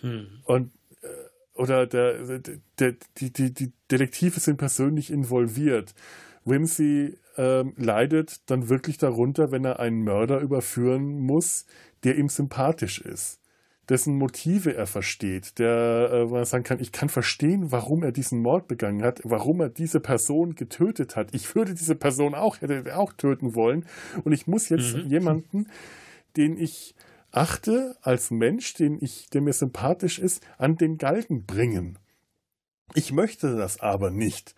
Hm. Und oder der, der, die, die, die Detektive sind persönlich involviert. Whimsy ähm, leidet dann wirklich darunter, wenn er einen Mörder überführen muss, der ihm sympathisch ist, dessen Motive er versteht, der äh, man sagen kann, ich kann verstehen, warum er diesen Mord begangen hat, warum er diese Person getötet hat. Ich würde diese Person auch hätte auch töten wollen und ich muss jetzt mhm. jemanden, den ich achte als Mensch, den ich, der mir sympathisch ist, an den Galgen bringen. Ich möchte das aber nicht.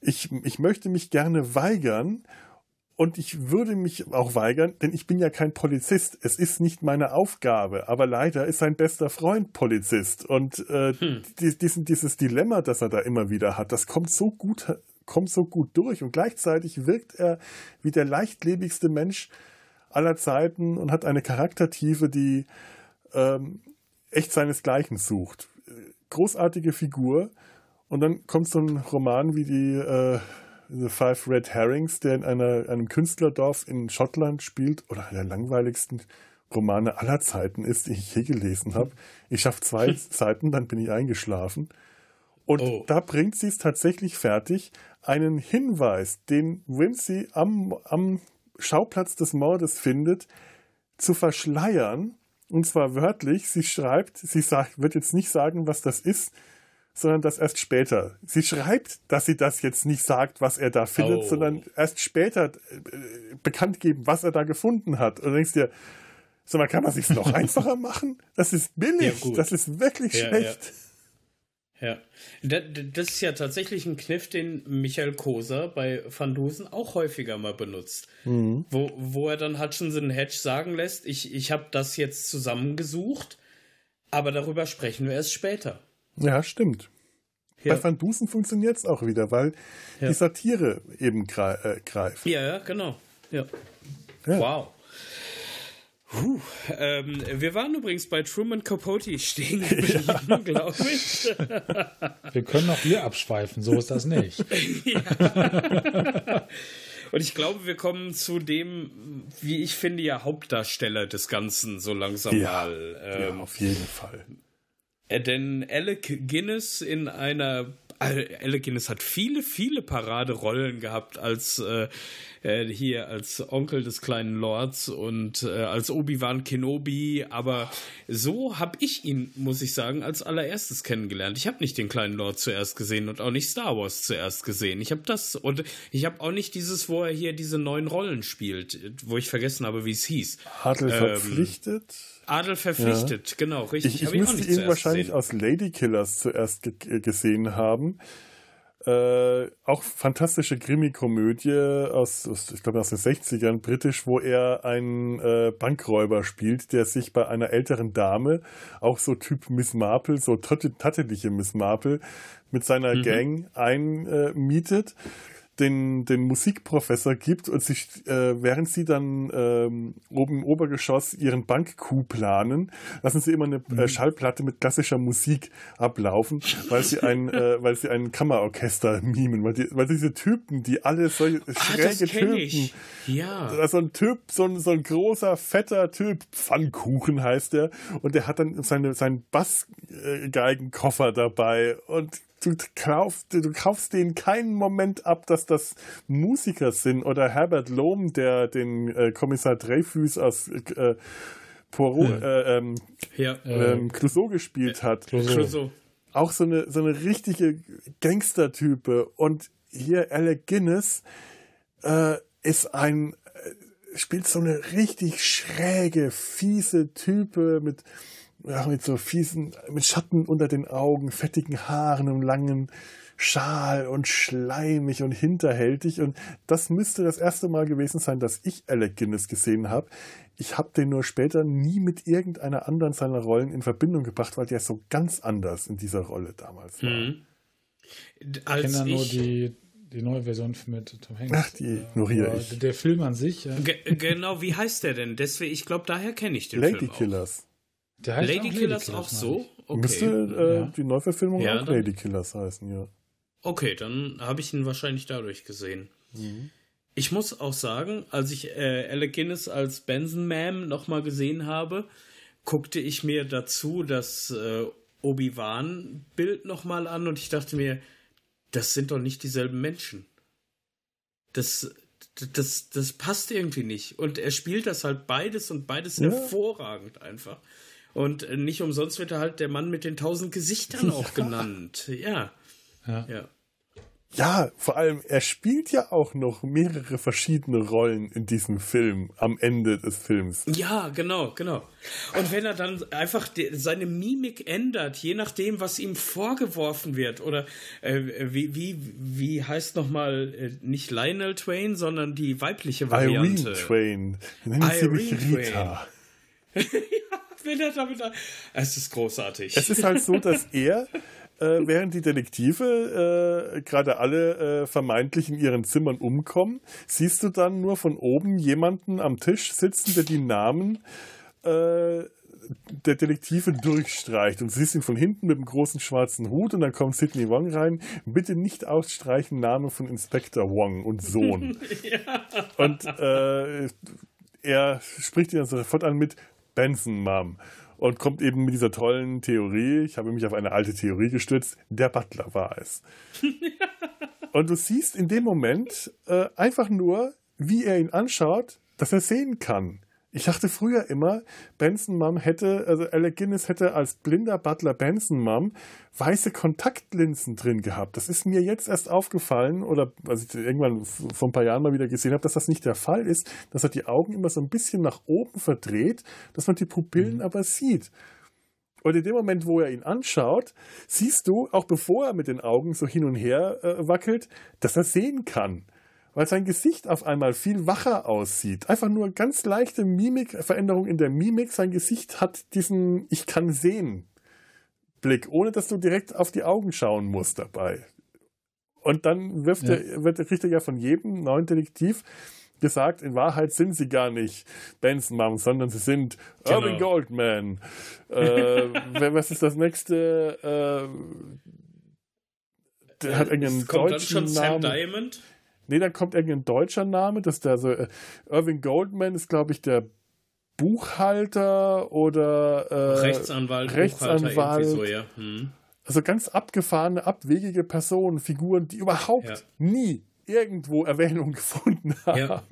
Ich, ich möchte mich gerne weigern und ich würde mich auch weigern, denn ich bin ja kein Polizist. Es ist nicht meine Aufgabe. Aber leider ist sein bester Freund Polizist. Und äh, hm. diesen, dieses Dilemma, das er da immer wieder hat, das kommt so gut, kommt so gut durch. Und gleichzeitig wirkt er wie der leichtlebigste Mensch, aller Zeiten und hat eine Charaktertiefe, die ähm, echt seinesgleichen sucht. Großartige Figur. Und dann kommt so ein Roman wie die äh, The Five Red Herrings, der in einer, einem Künstlerdorf in Schottland spielt, oder einer der langweiligsten Romane aller Zeiten ist, die ich je gelesen habe. Ich schaffe zwei Seiten, dann bin ich eingeschlafen. Und oh. da bringt sie es tatsächlich fertig, einen Hinweis, den Whimsy am, am Schauplatz des Mordes findet, zu verschleiern. Und zwar wörtlich, sie schreibt, sie sagt, wird jetzt nicht sagen, was das ist, sondern das erst später. Sie schreibt, dass sie das jetzt nicht sagt, was er da findet, oh. sondern erst später äh, bekannt geben, was er da gefunden hat. Und du denkst dir, sag mal, kann man sich noch einfacher machen? Das ist billig, ja, das ist wirklich ja, schlecht. Ja. Ja, das ist ja tatsächlich ein Kniff, den Michael Koser bei Van Dusen auch häufiger mal benutzt. Mhm. Wo, wo er dann Hutchinson Hedge sagen lässt, ich, ich habe das jetzt zusammengesucht, aber darüber sprechen wir erst später. Ja, stimmt. Ja. Bei Van Dusen funktioniert es auch wieder, weil ja. die Satire eben äh, greift. Ja, ja, genau. Ja. ja. Wow. Puh, ähm, wir waren übrigens bei Truman Capote stehen geblieben, ja. glaube ich. wir können auch hier abschweifen, so ist das nicht. ja. Und ich glaube, wir kommen zu dem, wie ich finde, ja Hauptdarsteller des Ganzen so langsam ja, mal. Ähm, ja, auf jeden Fall. Äh, denn Alec Guinness in einer Alec Guinness hat viele, viele Paraderollen gehabt als äh, äh, hier als Onkel des kleinen Lords und äh, als Obi-Wan Kenobi, aber so habe ich ihn, muss ich sagen, als allererstes kennengelernt. Ich habe nicht den kleinen Lord zuerst gesehen und auch nicht Star Wars zuerst gesehen. Ich habe das und ich habe auch nicht dieses, wo er hier diese neuen Rollen spielt, wo ich vergessen habe, wie es hieß. Adel ähm, verpflichtet? Adel verpflichtet, ja. genau, richtig. Ich, ich müsste ihn wahrscheinlich gesehen. aus Ladykillers zuerst gesehen haben. Äh, auch fantastische Krimi-Komödie aus, aus, ich glaube aus den 60ern, britisch, wo er einen äh, Bankräuber spielt, der sich bei einer älteren Dame, auch so Typ Miss Marple, so tatteliche Miss Marple, mit seiner mhm. Gang einmietet. Äh, den, den Musikprofessor gibt und sich, äh, während sie dann ähm, oben im Obergeschoss ihren Bankcoup planen, lassen sie immer eine äh, mhm. Schallplatte mit klassischer Musik ablaufen, weil sie ein, äh, weil sie ein Kammerorchester mimen, weil, die, weil diese Typen, die alle solche ah, schräge Typen, ich. ja, so ein Typ, so ein, so ein großer fetter Typ, Pfannkuchen heißt der, und der hat dann seine seinen Bassgeigenkoffer dabei und du kaufst, du kaufst denen keinen Moment ab, dass das Musiker sind oder Herbert Lohm, der den äh, Kommissar Dreyfus aus äh, Poirot, äh, ähm, ja, ähm, Clouseau gespielt hat. Clouseau. Auch so eine, so eine richtige Gangstertype. Und hier Alec Guinness äh, ist ein, äh, spielt so eine richtig schräge, fiese Type mit ja, mit so fiesen, mit Schatten unter den Augen, fettigen Haaren und langen Schal und schleimig und hinterhältig. Und das müsste das erste Mal gewesen sein, dass ich Alec Guinness gesehen habe. Ich habe den nur später nie mit irgendeiner anderen seiner Rollen in Verbindung gebracht, weil der so ganz anders in dieser Rolle damals war. Mhm. Als ich kenne nur die, die neue Version mit Tom Hanks. Ach, die ignoriere ich. Der Film an sich. Ja. genau, wie heißt der denn? Deswegen, ich glaube, daher kenne ich den Lady Film Killers. Der heißt Lady, auch Killers, Killers auch so? Okay. Müsste äh, ja. die Neuverfilmung ja, auch Lady Killers heißen, ja. Okay, dann habe ich ihn wahrscheinlich dadurch gesehen. Mhm. Ich muss auch sagen, als ich äh, Alec Guinness als Benson Ma'am nochmal gesehen habe, guckte ich mir dazu das äh, Obi-Wan-Bild nochmal an und ich dachte mir, das sind doch nicht dieselben Menschen. Das, das, das passt irgendwie nicht. Und er spielt das halt beides und beides ja. hervorragend einfach. Und nicht umsonst wird er halt der Mann mit den tausend Gesichtern auch genannt. Ja. Ja. ja. Ja, vor allem, er spielt ja auch noch mehrere verschiedene Rollen in diesem Film, am Ende des Films. Ja, genau, genau. Und wenn er dann einfach seine Mimik ändert, je nachdem, was ihm vorgeworfen wird, oder äh, wie, wie, wie heißt nochmal, äh, nicht Lionel Twain, sondern die weibliche Variante. Irene Twain. Nennen Sie mich Rita. ja, wenn er damit. Es ist großartig. Es ist halt so, dass er äh, während die Detektive äh, gerade alle äh, vermeintlich in ihren Zimmern umkommen, siehst du dann nur von oben jemanden am Tisch sitzen, der die Namen äh, der Detektive durchstreicht und siehst ihn von hinten mit dem großen schwarzen Hut und dann kommt Sidney Wong rein. Bitte nicht ausstreichen, Name von Inspektor Wong und Sohn. ja. Und äh, er spricht ihn dann sofort an mit Benson Mom und kommt eben mit dieser tollen Theorie, ich habe mich auf eine alte Theorie gestützt, der Butler war es. und du siehst in dem Moment äh, einfach nur, wie er ihn anschaut, dass er sehen kann. Ich dachte früher immer, Benson Mum hätte, also Alec Guinness hätte als blinder Butler Benson Mum weiße Kontaktlinsen drin gehabt. Das ist mir jetzt erst aufgefallen oder als ich irgendwann vor ein paar Jahren mal wieder gesehen habe, dass das nicht der Fall ist, dass er die Augen immer so ein bisschen nach oben verdreht, dass man die Pupillen mhm. aber sieht. Und in dem Moment, wo er ihn anschaut, siehst du, auch bevor er mit den Augen so hin und her äh, wackelt, dass er sehen kann weil sein Gesicht auf einmal viel wacher aussieht. Einfach nur ganz leichte Mimikveränderung in der Mimik. Sein Gesicht hat diesen Ich kann sehen Blick, ohne dass du direkt auf die Augen schauen musst dabei. Und dann wirft ja. er, wird, kriegt er ja von jedem neuen Detektiv gesagt, in Wahrheit sind sie gar nicht Benson Mom, sondern sie sind genau. Irving Goldman. äh, was ist das nächste? Äh, der hat irgendeinen kommt deutschen dann schon Namen. Sam Diamond? Nee, dann kommt irgendein deutscher Name, das ist der so, äh, Irving Goldman ist, glaube ich, der Buchhalter oder äh, Rechtsanwalt, Rechtsanwalt. So, ja. hm. Also ganz abgefahrene, abwegige Personen, Figuren, die überhaupt ja. nie irgendwo Erwähnung gefunden haben. Ja.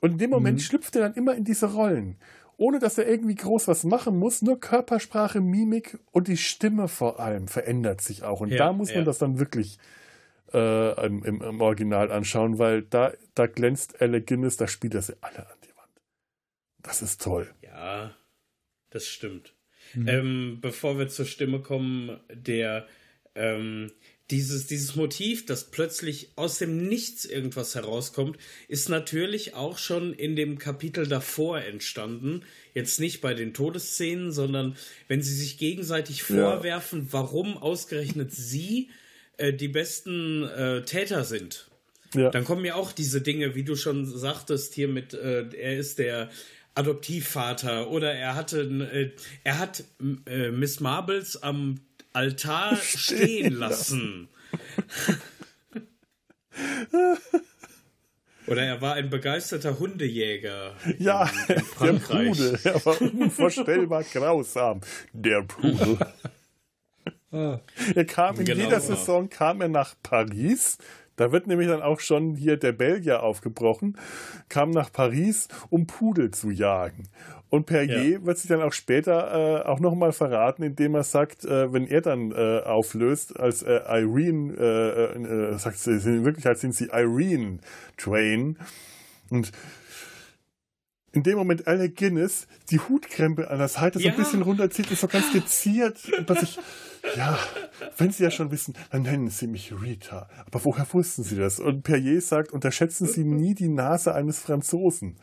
Und in dem Moment mhm. schlüpft er dann immer in diese Rollen. Ohne dass er irgendwie groß was machen muss, nur Körpersprache, Mimik und die Stimme vor allem verändert sich auch. Und da muss man das dann wirklich äh, im, im, Original anschauen, weil da, da glänzt Alec Guinness, da spielt er sie alle an die Wand. Das ist toll. Ja, das stimmt. Mhm. Ähm, bevor wir zur Stimme kommen, der ähm, dieses, dieses Motiv, dass plötzlich aus dem Nichts irgendwas herauskommt, ist natürlich auch schon in dem Kapitel davor entstanden. Jetzt nicht bei den Todesszenen, sondern wenn sie sich gegenseitig vorwerfen, ja. warum ausgerechnet sie äh, die besten äh, Täter sind. Ja. Dann kommen ja auch diese Dinge, wie du schon sagtest, hier mit, äh, er ist der Adoptivvater oder er hatte, äh, er hat äh, Miss Marbles am Altar stehen lassen. Oder er war ein begeisterter Hundejäger. Ja, in, in Frankreich. der Pudel. Er war unvorstellbar grausam. Der Pudel. Ah. Er kam in genau. jeder Saison kam er nach Paris. Da wird nämlich dann auch schon hier der Belgier aufgebrochen, kam nach Paris, um Pudel zu jagen. Und Perrier ja. wird sich dann auch später äh, auch nochmal verraten, indem er sagt, äh, wenn er dann äh, auflöst, als äh, Irene, äh, äh, sagt sie, in Wirklichkeit sind sie Irene Train. Und in dem Moment Alec Guinness die Hutkrempe an der Seite ja. so ein bisschen runterzieht, ist so ganz geziert. Dass ich, ja, wenn Sie ja schon wissen, dann nennen Sie mich Rita. Aber woher wussten Sie das? Und Perrier sagt, unterschätzen Sie nie die Nase eines Franzosen.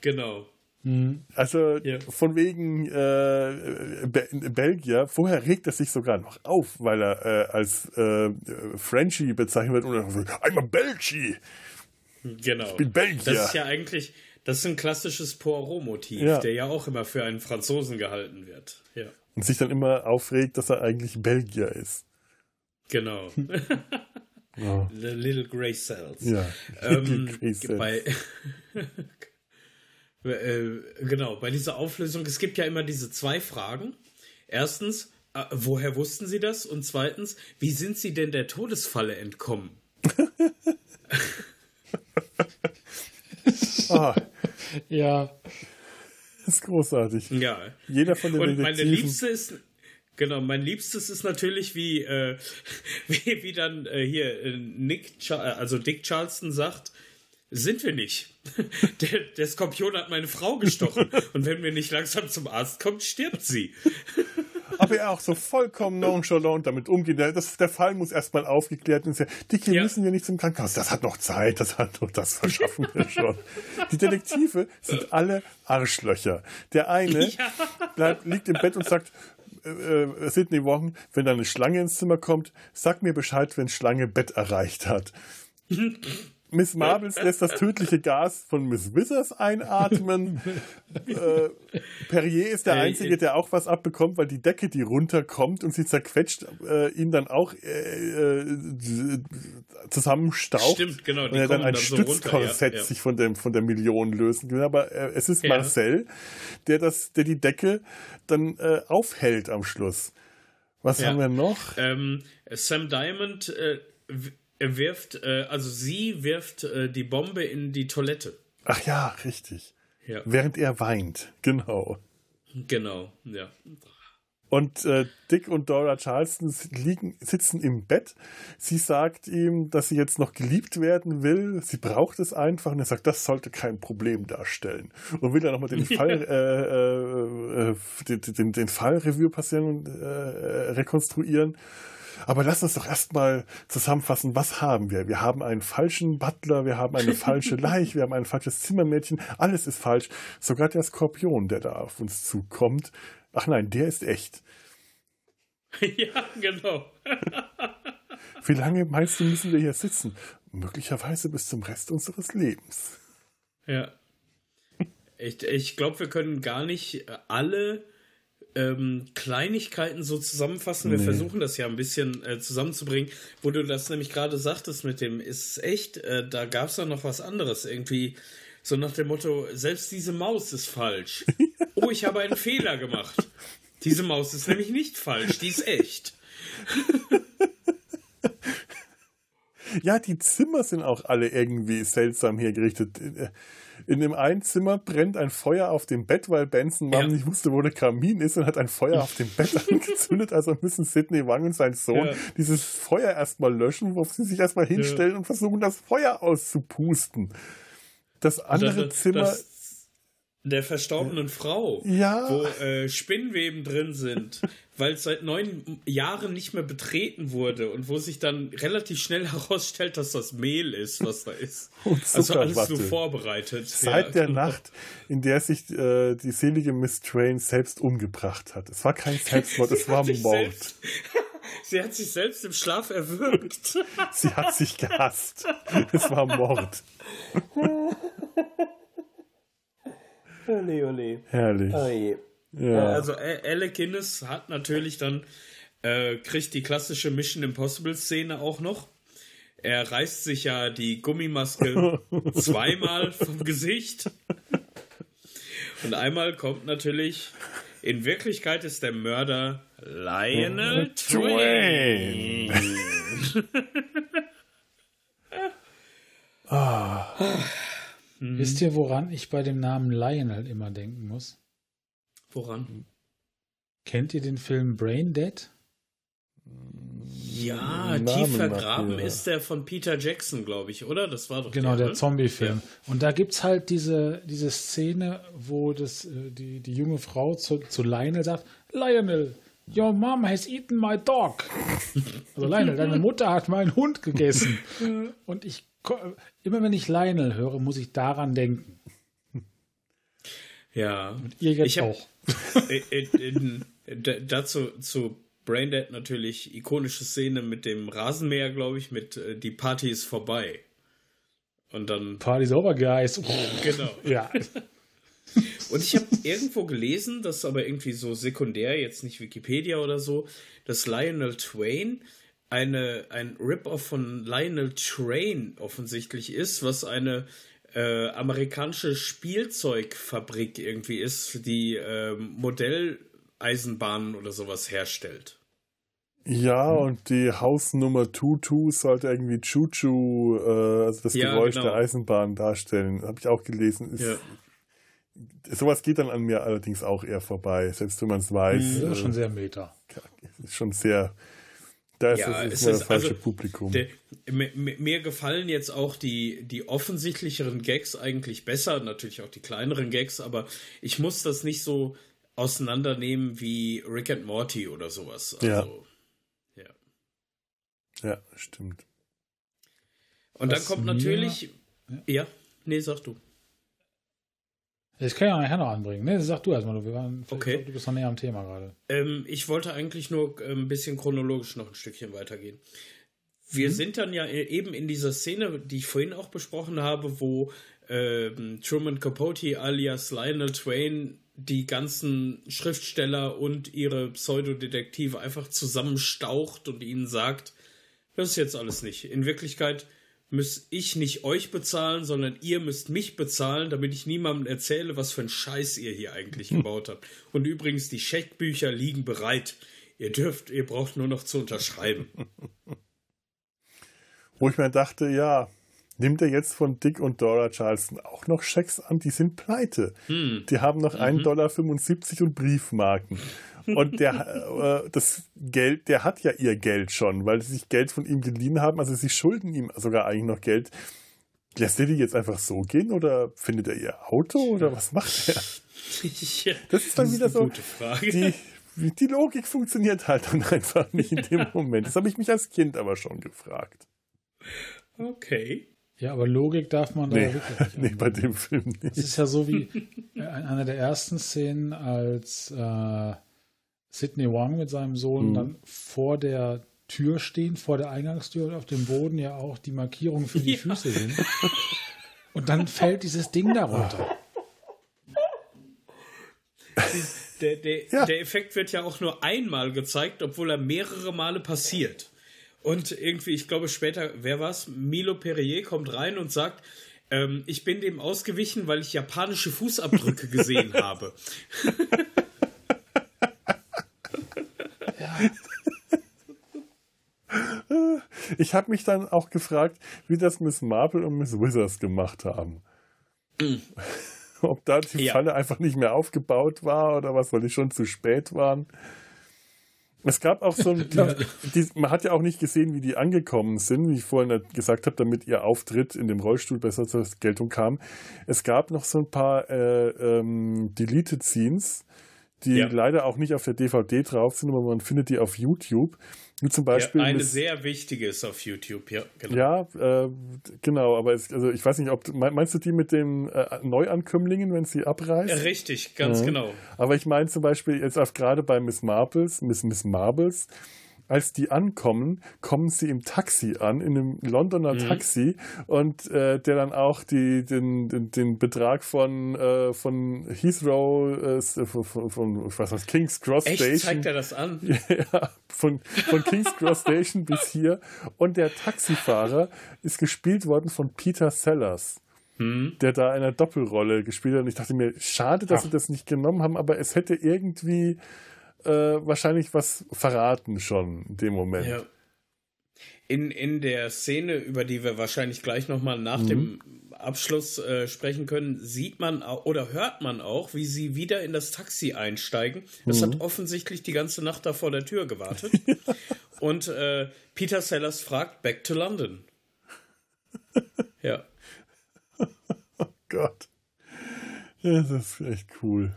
Genau. Mhm. Also ja. von wegen äh, Be Belgier, vorher regt er sich sogar noch auf, weil er äh, als äh, Frenchie bezeichnet wird und dann so, I'm a Belgie. Genau. Ich bin Belgier. Das ist ja eigentlich, das ist ein klassisches Poirot-Motiv, ja. der ja auch immer für einen Franzosen gehalten wird. Ja. Und sich dann immer aufregt, dass er eigentlich Belgier ist. Genau. oh. The Little Grey Cells. Ja, ähm, Grey Cells. Bei Äh, genau, bei dieser Auflösung, es gibt ja immer diese zwei Fragen. Erstens, äh, woher wussten Sie das? Und zweitens, wie sind Sie denn der Todesfalle entkommen? ah. Ja. Das ist großartig. Ja. Jeder von den Und meine Liebste ist, Genau, mein Liebstes ist natürlich, wie, äh, wie, wie dann äh, hier äh, Nick, Char also Dick Charleston sagt, sind wir nicht. Der, der, Skorpion hat meine Frau gestochen. Und wenn wir nicht langsam zum Arzt kommt, stirbt sie. Aber er auch so vollkommen nonchalant damit umgeht. Der, das, der Fall muss erstmal aufgeklärt werden. Dick, wir ja. müssen wir nicht zum Krankenhaus. Das hat noch Zeit, das hat noch, das verschaffen wir schon. Die Detektive sind alle Arschlöcher. Der eine ja. bleibt, liegt im Bett und sagt, äh, äh Sidney Wochen, wenn da eine Schlange ins Zimmer kommt, sag mir Bescheid, wenn Schlange Bett erreicht hat. Miss Marbles lässt das tödliche Gas von Miss Withers einatmen. äh, Perrier ist der Einzige, der auch was abbekommt, weil die Decke, die runterkommt und sie zerquetscht, äh, ihn dann auch äh, äh zusammenstaucht. Stimmt, genau. Und er dann ein dann Stützkorsett so ja, ja. sich von, dem, von der Million lösen will. Aber äh, es ist ja. Marcel, der, das, der die Decke dann äh, aufhält am Schluss. Was haben wir noch? Ähm, Sam Diamond er wirft, äh, also sie wirft äh, die Bombe in die Toilette. Ach ja, richtig. Ja. Während er weint, genau. Genau, ja. Und äh, Dick und Dora Charleston liegen, sitzen im Bett. Sie sagt ihm, dass sie jetzt noch geliebt werden will. Sie braucht es einfach. Und er sagt, das sollte kein Problem darstellen. Und will dann nochmal den Fall, äh, äh, den, den, den Fall Revue passieren und äh, rekonstruieren. Aber lass uns doch erstmal zusammenfassen, was haben wir? Wir haben einen falschen Butler, wir haben eine falsche Leiche, wir haben ein falsches Zimmermädchen, alles ist falsch. Sogar der Skorpion, der da auf uns zukommt. Ach nein, der ist echt. Ja, genau. Wie lange meinst du, müssen wir hier sitzen? Möglicherweise bis zum Rest unseres Lebens. Ja. Ich, ich glaube, wir können gar nicht alle ähm, Kleinigkeiten so zusammenfassen. Wir nee. versuchen das ja ein bisschen äh, zusammenzubringen, wo du das nämlich gerade sagtest mit dem, ist echt, äh, da gab es ja noch was anderes irgendwie. So nach dem Motto, selbst diese Maus ist falsch. Oh, ich habe einen Fehler gemacht. Diese Maus ist nämlich nicht falsch, die ist echt. Ja, die Zimmer sind auch alle irgendwie seltsam hergerichtet. In dem einen Zimmer brennt ein Feuer auf dem Bett, weil Benson Mom ja. nicht wusste, wo der Kamin ist und hat ein Feuer auf dem Bett angezündet. Also müssen Sidney Wang und sein Sohn ja. dieses Feuer erstmal löschen, wo sie sich erstmal hinstellen ja. und versuchen, das Feuer auszupusten. Das andere das, Zimmer. Das, der verstorbenen Frau, ja. wo äh, Spinnweben drin sind, weil es seit neun Jahren nicht mehr betreten wurde und wo sich dann relativ schnell herausstellt, dass das Mehl ist, was da ist. Und also alles so vorbereitet. Seit ja, der genau. Nacht, in der sich äh, die selige Miss Train selbst umgebracht hat. Es war kein Selbstmord, es war Mord. Sie hat sich selbst im Schlaf erwürgt. Sie hat sich gehasst. Es war Mord. Ole, ole. Herrlich. Oh je. Ja. Also Alec Guinness hat natürlich dann, äh, kriegt die klassische Mission Impossible Szene auch noch. Er reißt sich ja die Gummimaske zweimal vom Gesicht. Und einmal kommt natürlich, in Wirklichkeit ist der Mörder Lionel Twain. ah. Wisst ihr, woran ich bei dem Namen Lionel immer denken muss? Woran? Kennt ihr den Film Brain Dead? Ja, tief vergraben ist der von Peter Jackson, glaube ich, oder? Das war doch Genau, der, der Zombie-Film. Ja. Und da gibt es halt diese, diese Szene, wo das, äh, die, die junge Frau zu, zu Lionel sagt: Lionel, your mom has eaten my dog. also Lionel, deine Mutter hat meinen Hund gegessen. Und ich, immer wenn ich Lionel höre, muss ich daran denken. Ja. Und ihr jetzt hab, auch. in, in, in, dazu zu Braindead natürlich ikonische Szene mit dem Rasenmäher, glaube ich, mit äh, die Party ist vorbei. Und dann. Party's over, guys. Genau. ja. Und ich habe irgendwo gelesen, das aber irgendwie so sekundär, jetzt nicht Wikipedia oder so, dass Lionel Twain eine, ein Rip-Off von Lionel Train offensichtlich ist, was eine äh, amerikanische Spielzeugfabrik irgendwie ist, die äh, Modelleisenbahnen oder sowas herstellt. Ja, hm. und die Hausnummer Tutu sollte irgendwie Chuchu, äh, also das ja, Geräusch genau. der Eisenbahn darstellen. Habe ich auch gelesen. Ist, ja. Sowas geht dann an mir allerdings auch eher vorbei, selbst wenn man es weiß. Das ist äh, schon sehr meta. Ist schon sehr. Da ist ja, es, ist das falsche also, Publikum. Der, mir, mir, gefallen jetzt auch die, die offensichtlicheren Gags eigentlich besser, natürlich auch die kleineren Gags, aber ich muss das nicht so auseinandernehmen wie Rick and Morty oder sowas. Also, ja. Ja, stimmt. Und Was dann kommt natürlich. Ja. ja, nee, sag du. Das kann ja nachher noch anbringen. Nee, sag du erstmal, wir waren, okay. du bist noch näher am Thema gerade. Ähm, ich wollte eigentlich nur ähm, ein bisschen chronologisch noch ein Stückchen weitergehen. Wir mhm. sind dann ja e-, eben in dieser Szene, die ich vorhin auch besprochen habe, wo ähm, Truman Capote alias Lionel Twain die ganzen Schriftsteller und ihre Pseudodetektive einfach zusammenstaucht und ihnen sagt, das ist jetzt alles nicht. In Wirklichkeit muss ich nicht euch bezahlen, sondern ihr müsst mich bezahlen, damit ich niemandem erzähle, was für ein Scheiß ihr hier eigentlich gebaut habt. Und übrigens, die Scheckbücher liegen bereit. Ihr dürft, ihr braucht nur noch zu unterschreiben. Wo ich mir dachte, ja, nimmt er jetzt von Dick und Dora Charleston auch noch Schecks an? Die sind pleite. Hm. Die haben noch mhm. 1,75 Dollar und Briefmarken. Und der, äh, das Geld, der hat ja ihr Geld schon, weil sie sich Geld von ihm geliehen haben. Also sie schulden ihm sogar eigentlich noch Geld. Lässt er die jetzt einfach so gehen oder findet er ihr Auto oder was macht er? Ja, das ist dann das wieder ist so. Die, die Logik funktioniert halt dann einfach nicht in dem Moment. Das habe ich mich als Kind aber schon gefragt. Okay. Ja, aber Logik darf man nee, da wirklich nicht. Nee, bei dem Film nicht. Es ist ja so wie einer der ersten Szenen, als äh, Sidney Wong mit seinem Sohn mhm. dann vor der Tür stehen, vor der Eingangstür und auf dem Boden ja auch die Markierungen für die ja. Füße sind. Und dann fällt dieses Ding darunter. Der, der, ja. der Effekt wird ja auch nur einmal gezeigt, obwohl er mehrere Male passiert. Und irgendwie, ich glaube später, wer war's? Milo Perrier kommt rein und sagt, ähm, ich bin dem ausgewichen, weil ich japanische Fußabdrücke gesehen habe. Ich habe mich dann auch gefragt, wie das Miss Marple und Miss Withers gemacht haben. Mm. Ob da die ja. Falle einfach nicht mehr aufgebaut war oder was, weil die schon zu spät waren. Es gab auch so ein, die, die, man hat ja auch nicht gesehen, wie die angekommen sind, wie ich vorhin gesagt habe, damit ihr Auftritt in dem Rollstuhl besser zur Geltung kam. Es gab noch so ein paar äh, ähm, Deleted Scenes, die ja. leider auch nicht auf der DVD drauf sind, aber man findet die auf YouTube. Wie zum Beispiel. Ja, eine sehr wichtige ist auf YouTube, ja, genau. Ja, äh, genau, aber es, also ich weiß nicht, ob meinst du die mit den äh, Neuankömmlingen, wenn sie abreißen? Ja, richtig, ganz ja. genau. Aber ich meine zum Beispiel jetzt auch gerade bei Miss Marbles, Miss Miss Marbles, als die ankommen, kommen sie im Taxi an, in einem Londoner mhm. Taxi und äh, der dann auch die, den, den, den Betrag von, äh, von Heathrow, äh, von, von, von was heißt, King's Cross Echt? Station. Zeigt er das an? ja, von, von King's Cross Station bis hier. Und der Taxifahrer ist gespielt worden von Peter Sellers. Hm. der da eine Doppelrolle gespielt hat. Und ich dachte mir, schade, dass Ach. sie das nicht genommen haben, aber es hätte irgendwie äh, wahrscheinlich was verraten schon in dem Moment. Ja. In, in der Szene, über die wir wahrscheinlich gleich nochmal nach mhm. dem Abschluss äh, sprechen können, sieht man oder hört man auch, wie sie wieder in das Taxi einsteigen. Das mhm. hat offensichtlich die ganze Nacht da vor der Tür gewartet. Und äh, Peter Sellers fragt Back to London. ja. oh Gott. Ja, das ist echt cool.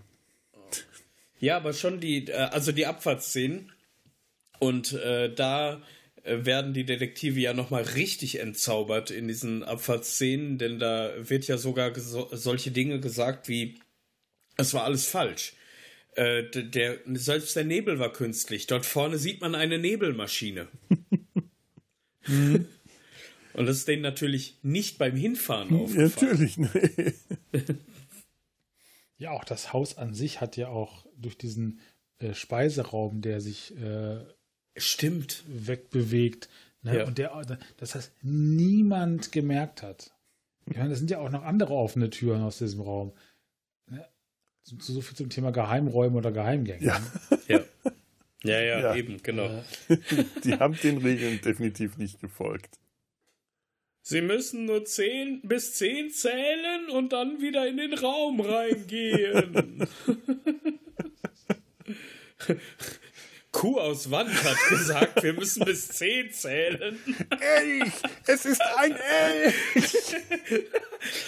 Ja, aber schon die, äh, also die Abfahrtsszenen. Und äh, da äh, werden die Detektive ja nochmal richtig entzaubert in diesen Abfahrtsszenen, denn da wird ja sogar solche Dinge gesagt wie, es war alles falsch. Äh, der, selbst der Nebel war künstlich. Dort vorne sieht man eine Nebelmaschine. mhm. Und das ist denen natürlich nicht beim Hinfahren aufgefallen. Natürlich, nee. ja, auch das Haus an sich hat ja auch durch diesen äh, Speiseraum, der sich äh, stimmt wegbewegt, ne? ja. und der, das heißt, niemand gemerkt hat. Ich meine, das sind ja auch noch andere offene Türen aus diesem Raum. Ne? So, so, viel zum Thema Geheimräume oder Geheimgänge. Ja. Ja. Ja, ja, ja, eben, genau. Die haben den Regeln definitiv nicht gefolgt. Sie müssen nur zehn bis zehn zählen und dann wieder in den Raum reingehen. Kuh aus Wand hat gesagt, wir müssen bis zehn zählen. Elch! Es ist ein Elch!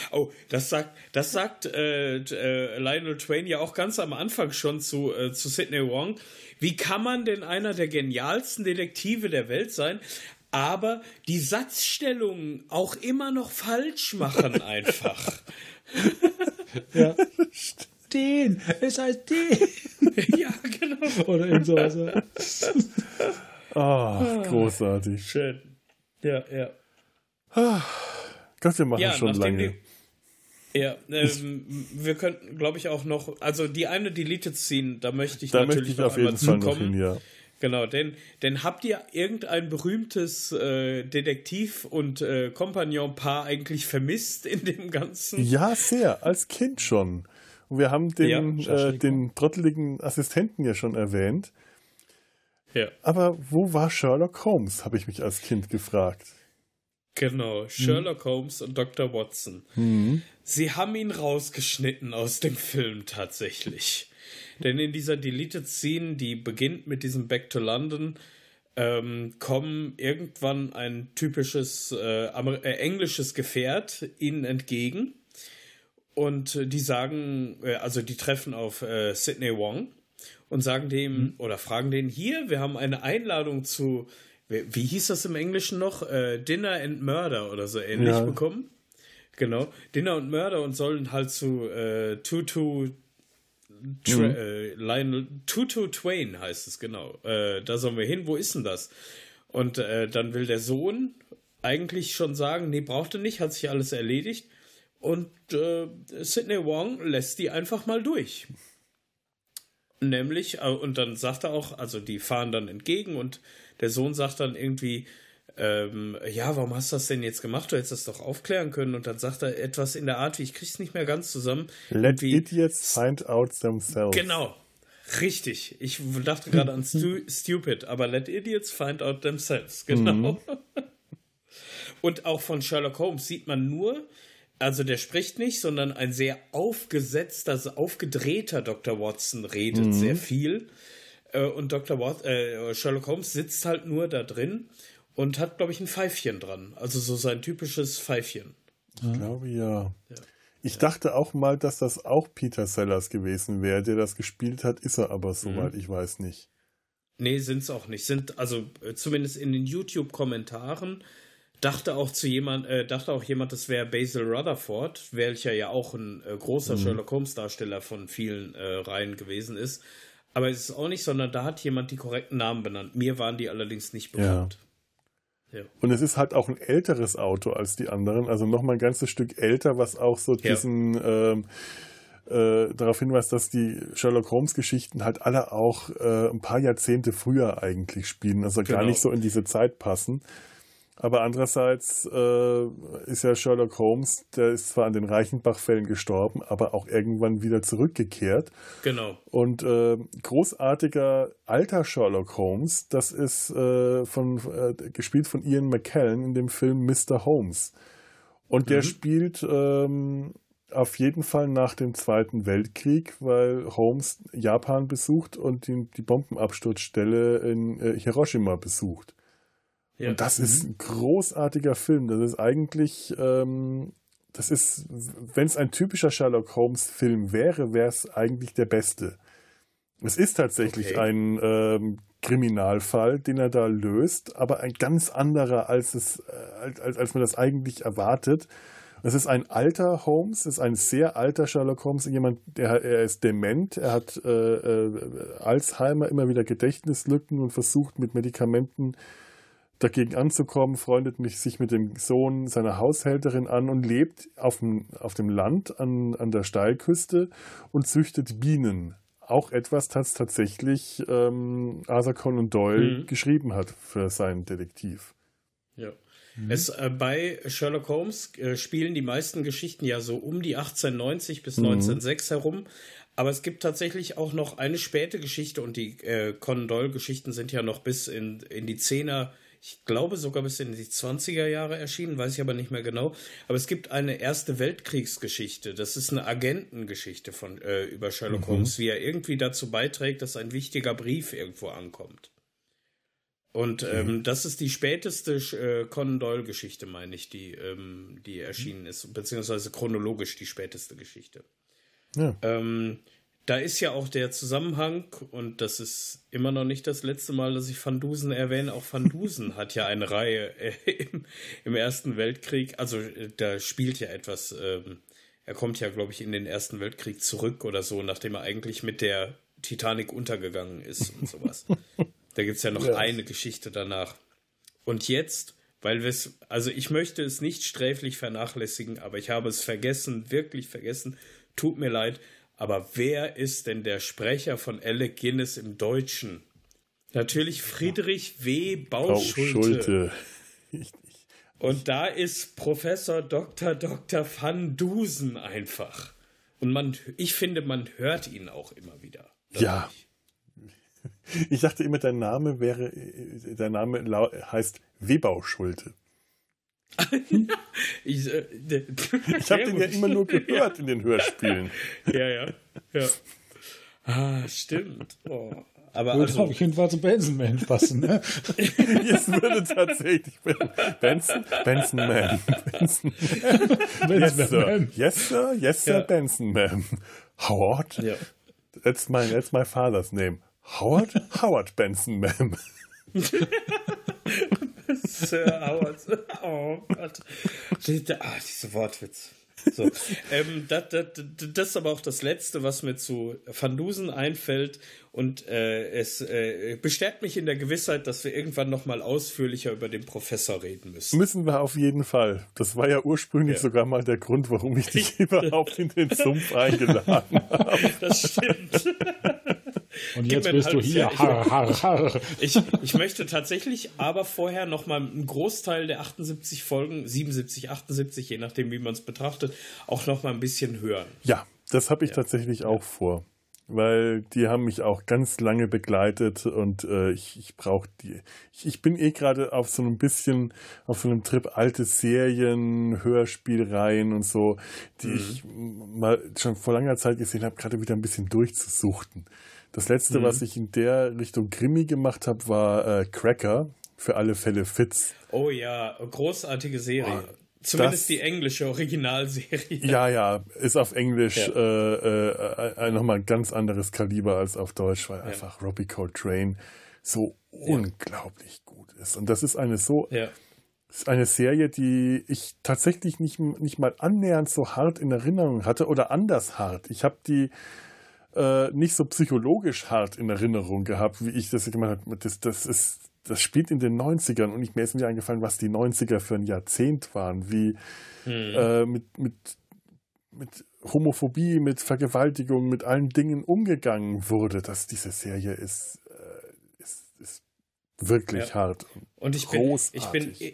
oh, das sagt, das sagt äh, äh, Lionel Twain ja auch ganz am Anfang schon zu, äh, zu Sidney Wong. Wie kann man denn einer der genialsten Detektive der Welt sein, aber die Satzstellungen auch immer noch falsch machen einfach. ja. Den, es heißt den. ja, genau. Oder irgend sowas. oh, großartig. Schön. Ja, ja. Ah, Gott, wir machen ja, schon lange. Die, ja, ähm, wir könnten, glaube ich, auch noch, also die eine Deleted Scene, da möchte ich da natürlich möchte ich auf jeden Fall noch hin, ja. Genau, denn, denn habt ihr irgendein berühmtes äh, Detektiv- und äh, Kompagnon-Paar eigentlich vermisst in dem Ganzen? Ja, sehr, als Kind schon. Und wir haben den, ja, äh, den trotteligen Assistenten ja schon erwähnt. Ja. Aber wo war Sherlock Holmes, habe ich mich als Kind gefragt. Genau, Sherlock hm. Holmes und Dr. Watson. Hm. Sie haben ihn rausgeschnitten aus dem Film tatsächlich. Denn in dieser Deleted Scene, die beginnt mit diesem Back to London, ähm, kommen irgendwann ein typisches äh, äh, englisches Gefährt ihnen entgegen. Und äh, die sagen, äh, also die treffen auf äh, Sidney Wong und sagen dem mhm. oder fragen den hier, wir haben eine Einladung zu, wie, wie hieß das im Englischen noch? Äh, Dinner and Murder oder so ähnlich ja. bekommen. Genau, Dinner und Murder und sollen halt zu äh, Tutu Tra mhm. äh, Lionel Tutu Twain heißt es genau. Äh, da sollen wir hin. Wo ist denn das? Und äh, dann will der Sohn eigentlich schon sagen, nee, brauchte nicht, hat sich alles erledigt. Und äh, Sidney Wong lässt die einfach mal durch. Nämlich, äh, und dann sagt er auch, also die fahren dann entgegen und der Sohn sagt dann irgendwie, ähm, ja, warum hast du das denn jetzt gemacht? Du hättest das doch aufklären können. Und dann sagt er etwas in der Art, wie ich krieg's nicht mehr ganz zusammen. Let wie, idiots find out themselves. Genau. Richtig. Ich dachte gerade an stu stupid, aber let idiots find out themselves. Genau. Mhm. Und auch von Sherlock Holmes sieht man nur, also der spricht nicht, sondern ein sehr aufgesetzter, aufgedrehter Dr. Watson redet mhm. sehr viel. Äh, und Dr. Wat äh, Sherlock Holmes sitzt halt nur da drin und hat, glaube ich, ein Pfeifchen dran. Also so sein typisches Pfeifchen. Ich glaube ja. ja. Ich ja. dachte auch mal, dass das auch Peter Sellers gewesen wäre, der das gespielt hat, ist er aber soweit, mhm. ich weiß nicht. Nee, sind es auch nicht. Sind, also äh, zumindest in den YouTube-Kommentaren dachte auch zu jemand, äh, dachte auch jemand, das wäre Basil Rutherford, welcher ja auch ein äh, großer mhm. Sherlock Holmes-Darsteller von vielen äh, Reihen gewesen ist. Aber es ist auch nicht, sondern da hat jemand die korrekten Namen benannt. Mir waren die allerdings nicht bekannt. Ja. Ja. Und es ist halt auch ein älteres Auto als die anderen, also nochmal ein ganzes Stück älter, was auch so ja. diesen ähm, äh, darauf hinweist, dass die Sherlock Holmes Geschichten halt alle auch äh, ein paar Jahrzehnte früher eigentlich spielen, also genau. gar nicht so in diese Zeit passen. Aber andererseits äh, ist ja Sherlock Holmes, der ist zwar an den Reichenbach-Fällen gestorben, aber auch irgendwann wieder zurückgekehrt. Genau. Und äh, großartiger alter Sherlock Holmes, das ist äh, von, äh, gespielt von Ian McKellen in dem Film Mr. Holmes. Und der mhm. spielt ähm, auf jeden Fall nach dem Zweiten Weltkrieg, weil Holmes Japan besucht und die, die Bombenabsturzstelle in äh, Hiroshima besucht. Ja. Und das ist mhm. ein großartiger Film. Das ist eigentlich, ähm, das ist, wenn es ein typischer Sherlock Holmes-Film wäre, wäre es eigentlich der beste. Es ist tatsächlich okay. ein ähm, Kriminalfall, den er da löst, aber ein ganz anderer, als, es, äh, als, als man das eigentlich erwartet. Es ist ein alter Holmes, es ist ein sehr alter Sherlock Holmes, jemand, der er ist dement, er hat äh, äh, Alzheimer, immer wieder Gedächtnislücken und versucht mit Medikamenten dagegen anzukommen, freundet mich sich mit dem Sohn seiner Haushälterin an und lebt auf dem, auf dem Land an, an der Steilküste und züchtet Bienen. Auch etwas, das tatsächlich ähm, Arthur Conan Doyle mhm. geschrieben hat für seinen Detektiv. Ja. Mhm. Es, äh, bei Sherlock Holmes äh, spielen die meisten Geschichten ja so um die 1890 bis mhm. 1906 herum. Aber es gibt tatsächlich auch noch eine späte Geschichte und die äh, Conan Doyle-Geschichten sind ja noch bis in, in die Zehner ich glaube sogar bis in die 20er Jahre erschienen, weiß ich aber nicht mehr genau. Aber es gibt eine Erste Weltkriegsgeschichte. Das ist eine Agentengeschichte von, äh, über Sherlock mhm. Holmes, wie er irgendwie dazu beiträgt, dass ein wichtiger Brief irgendwo ankommt. Und okay. ähm, das ist die späteste äh, Conan Doyle-Geschichte, meine ich, die, ähm, die erschienen ist, beziehungsweise chronologisch die späteste Geschichte. Ja. Ähm, da ist ja auch der Zusammenhang, und das ist immer noch nicht das letzte Mal, dass ich Van Dusen erwähne. Auch Van Dusen hat ja eine Reihe äh, im, im, Ersten Weltkrieg. Also äh, da spielt ja etwas. Ähm, er kommt ja, glaube ich, in den Ersten Weltkrieg zurück oder so, nachdem er eigentlich mit der Titanic untergegangen ist und sowas. da gibt es ja noch ja. eine Geschichte danach. Und jetzt, weil wir es, also ich möchte es nicht sträflich vernachlässigen, aber ich habe es vergessen, wirklich vergessen. Tut mir leid aber wer ist denn der Sprecher von Alec Guinness im Deutschen? Natürlich Friedrich W. Bauschulte. Und da ist Professor Dr. Dr. van Dusen einfach. Und man, ich finde, man hört ihn auch immer wieder. Ja. Ich dachte immer, dein Name wäre, dein Name heißt Webau-Schulte. ich, äh, ich habe den ja immer nur gehört ja. in den Hörspielen. Ja, ja. ja. Ah, stimmt. Oh. Aber würde also, auf jeden Fall zu Benson Man passen, ne? Jetzt würde tatsächlich Benson, Benson Man. Benson, yes, sir. Yes, sir. Yes, sir. Ja. Benson Man. Howard? Ja. That's my, that's my father's name. Howard? Howard Benson Man. Sir Howard. Oh Gott. Ah, diese Wortwitz. So. ähm, das, das, das ist aber auch das Letzte, was mir zu Van Dusen einfällt. Und äh, es äh, bestärkt mich in der Gewissheit, dass wir irgendwann nochmal ausführlicher über den Professor reden müssen. Müssen wir auf jeden Fall. Das war ja ursprünglich ja. sogar mal der Grund, warum ich dich überhaupt in den Sumpf eingeladen habe. Das stimmt. Und jetzt bist du hier. Har, har, har. Ich, ich möchte tatsächlich aber vorher nochmal einen Großteil der 78 Folgen, 77, 78, je nachdem, wie man es betrachtet, auch nochmal ein bisschen hören. Ja, das habe ich ja. tatsächlich auch vor weil die haben mich auch ganz lange begleitet und äh, ich, ich brauche die. Ich, ich, bin eh gerade auf so ein bisschen auf so einem Trip alte Serien, Hörspielreihen und so, die mhm. ich mal schon vor langer Zeit gesehen habe, gerade wieder ein bisschen durchzusuchten. Das letzte, mhm. was ich in der Richtung Krimi gemacht habe, war äh, Cracker. Für alle Fälle Fitz. Oh ja, großartige Serie. Oh, Zumindest das, die englische Originalserie. Ja, ja, ist auf Englisch ja. äh, äh, nochmal ein ganz anderes Kaliber als auf Deutsch, weil ja. einfach Robbie Coltrane so ja. unglaublich gut ist. Und das ist eine so ist eine Serie, die ich tatsächlich nicht, nicht mal annähernd so hart in Erinnerung hatte oder anders hart. Ich habe die äh, nicht so psychologisch hart in Erinnerung gehabt, wie ich das gemacht habe. Das, das ist, das spielt in den 90ern und ich, mir ist mir eingefallen, was die 90er für ein Jahrzehnt waren, wie hm. äh, mit, mit, mit Homophobie, mit Vergewaltigung, mit allen Dingen umgegangen wurde, dass diese Serie ist, äh, ist, ist wirklich ja. hart. Und, und ich großartig. bin, ich bin,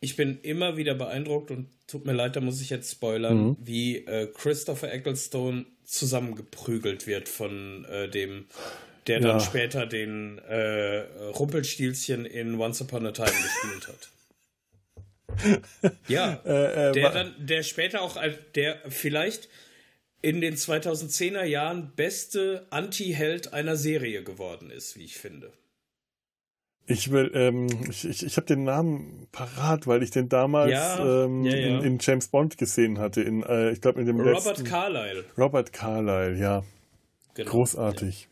ich bin immer wieder beeindruckt und tut mir leid, da muss ich jetzt spoilern, mhm. wie äh, Christopher Ecclestone zusammengeprügelt wird von äh, dem, der ja. dann später den äh, Rumpelstilzchen in Once Upon a Time gespielt hat. ja, äh, äh, der dann, der später auch, der vielleicht in den 2010er Jahren beste Anti-Held einer Serie geworden ist, wie ich finde. Ich will, ähm, ich, ich, ich habe den Namen parat, weil ich den damals ja, ähm, ja, ja. In, in, James Bond gesehen hatte. In, äh, ich glaube in dem Robert letzten, Carlyle. Robert Carlyle, ja. Genau, Großartig.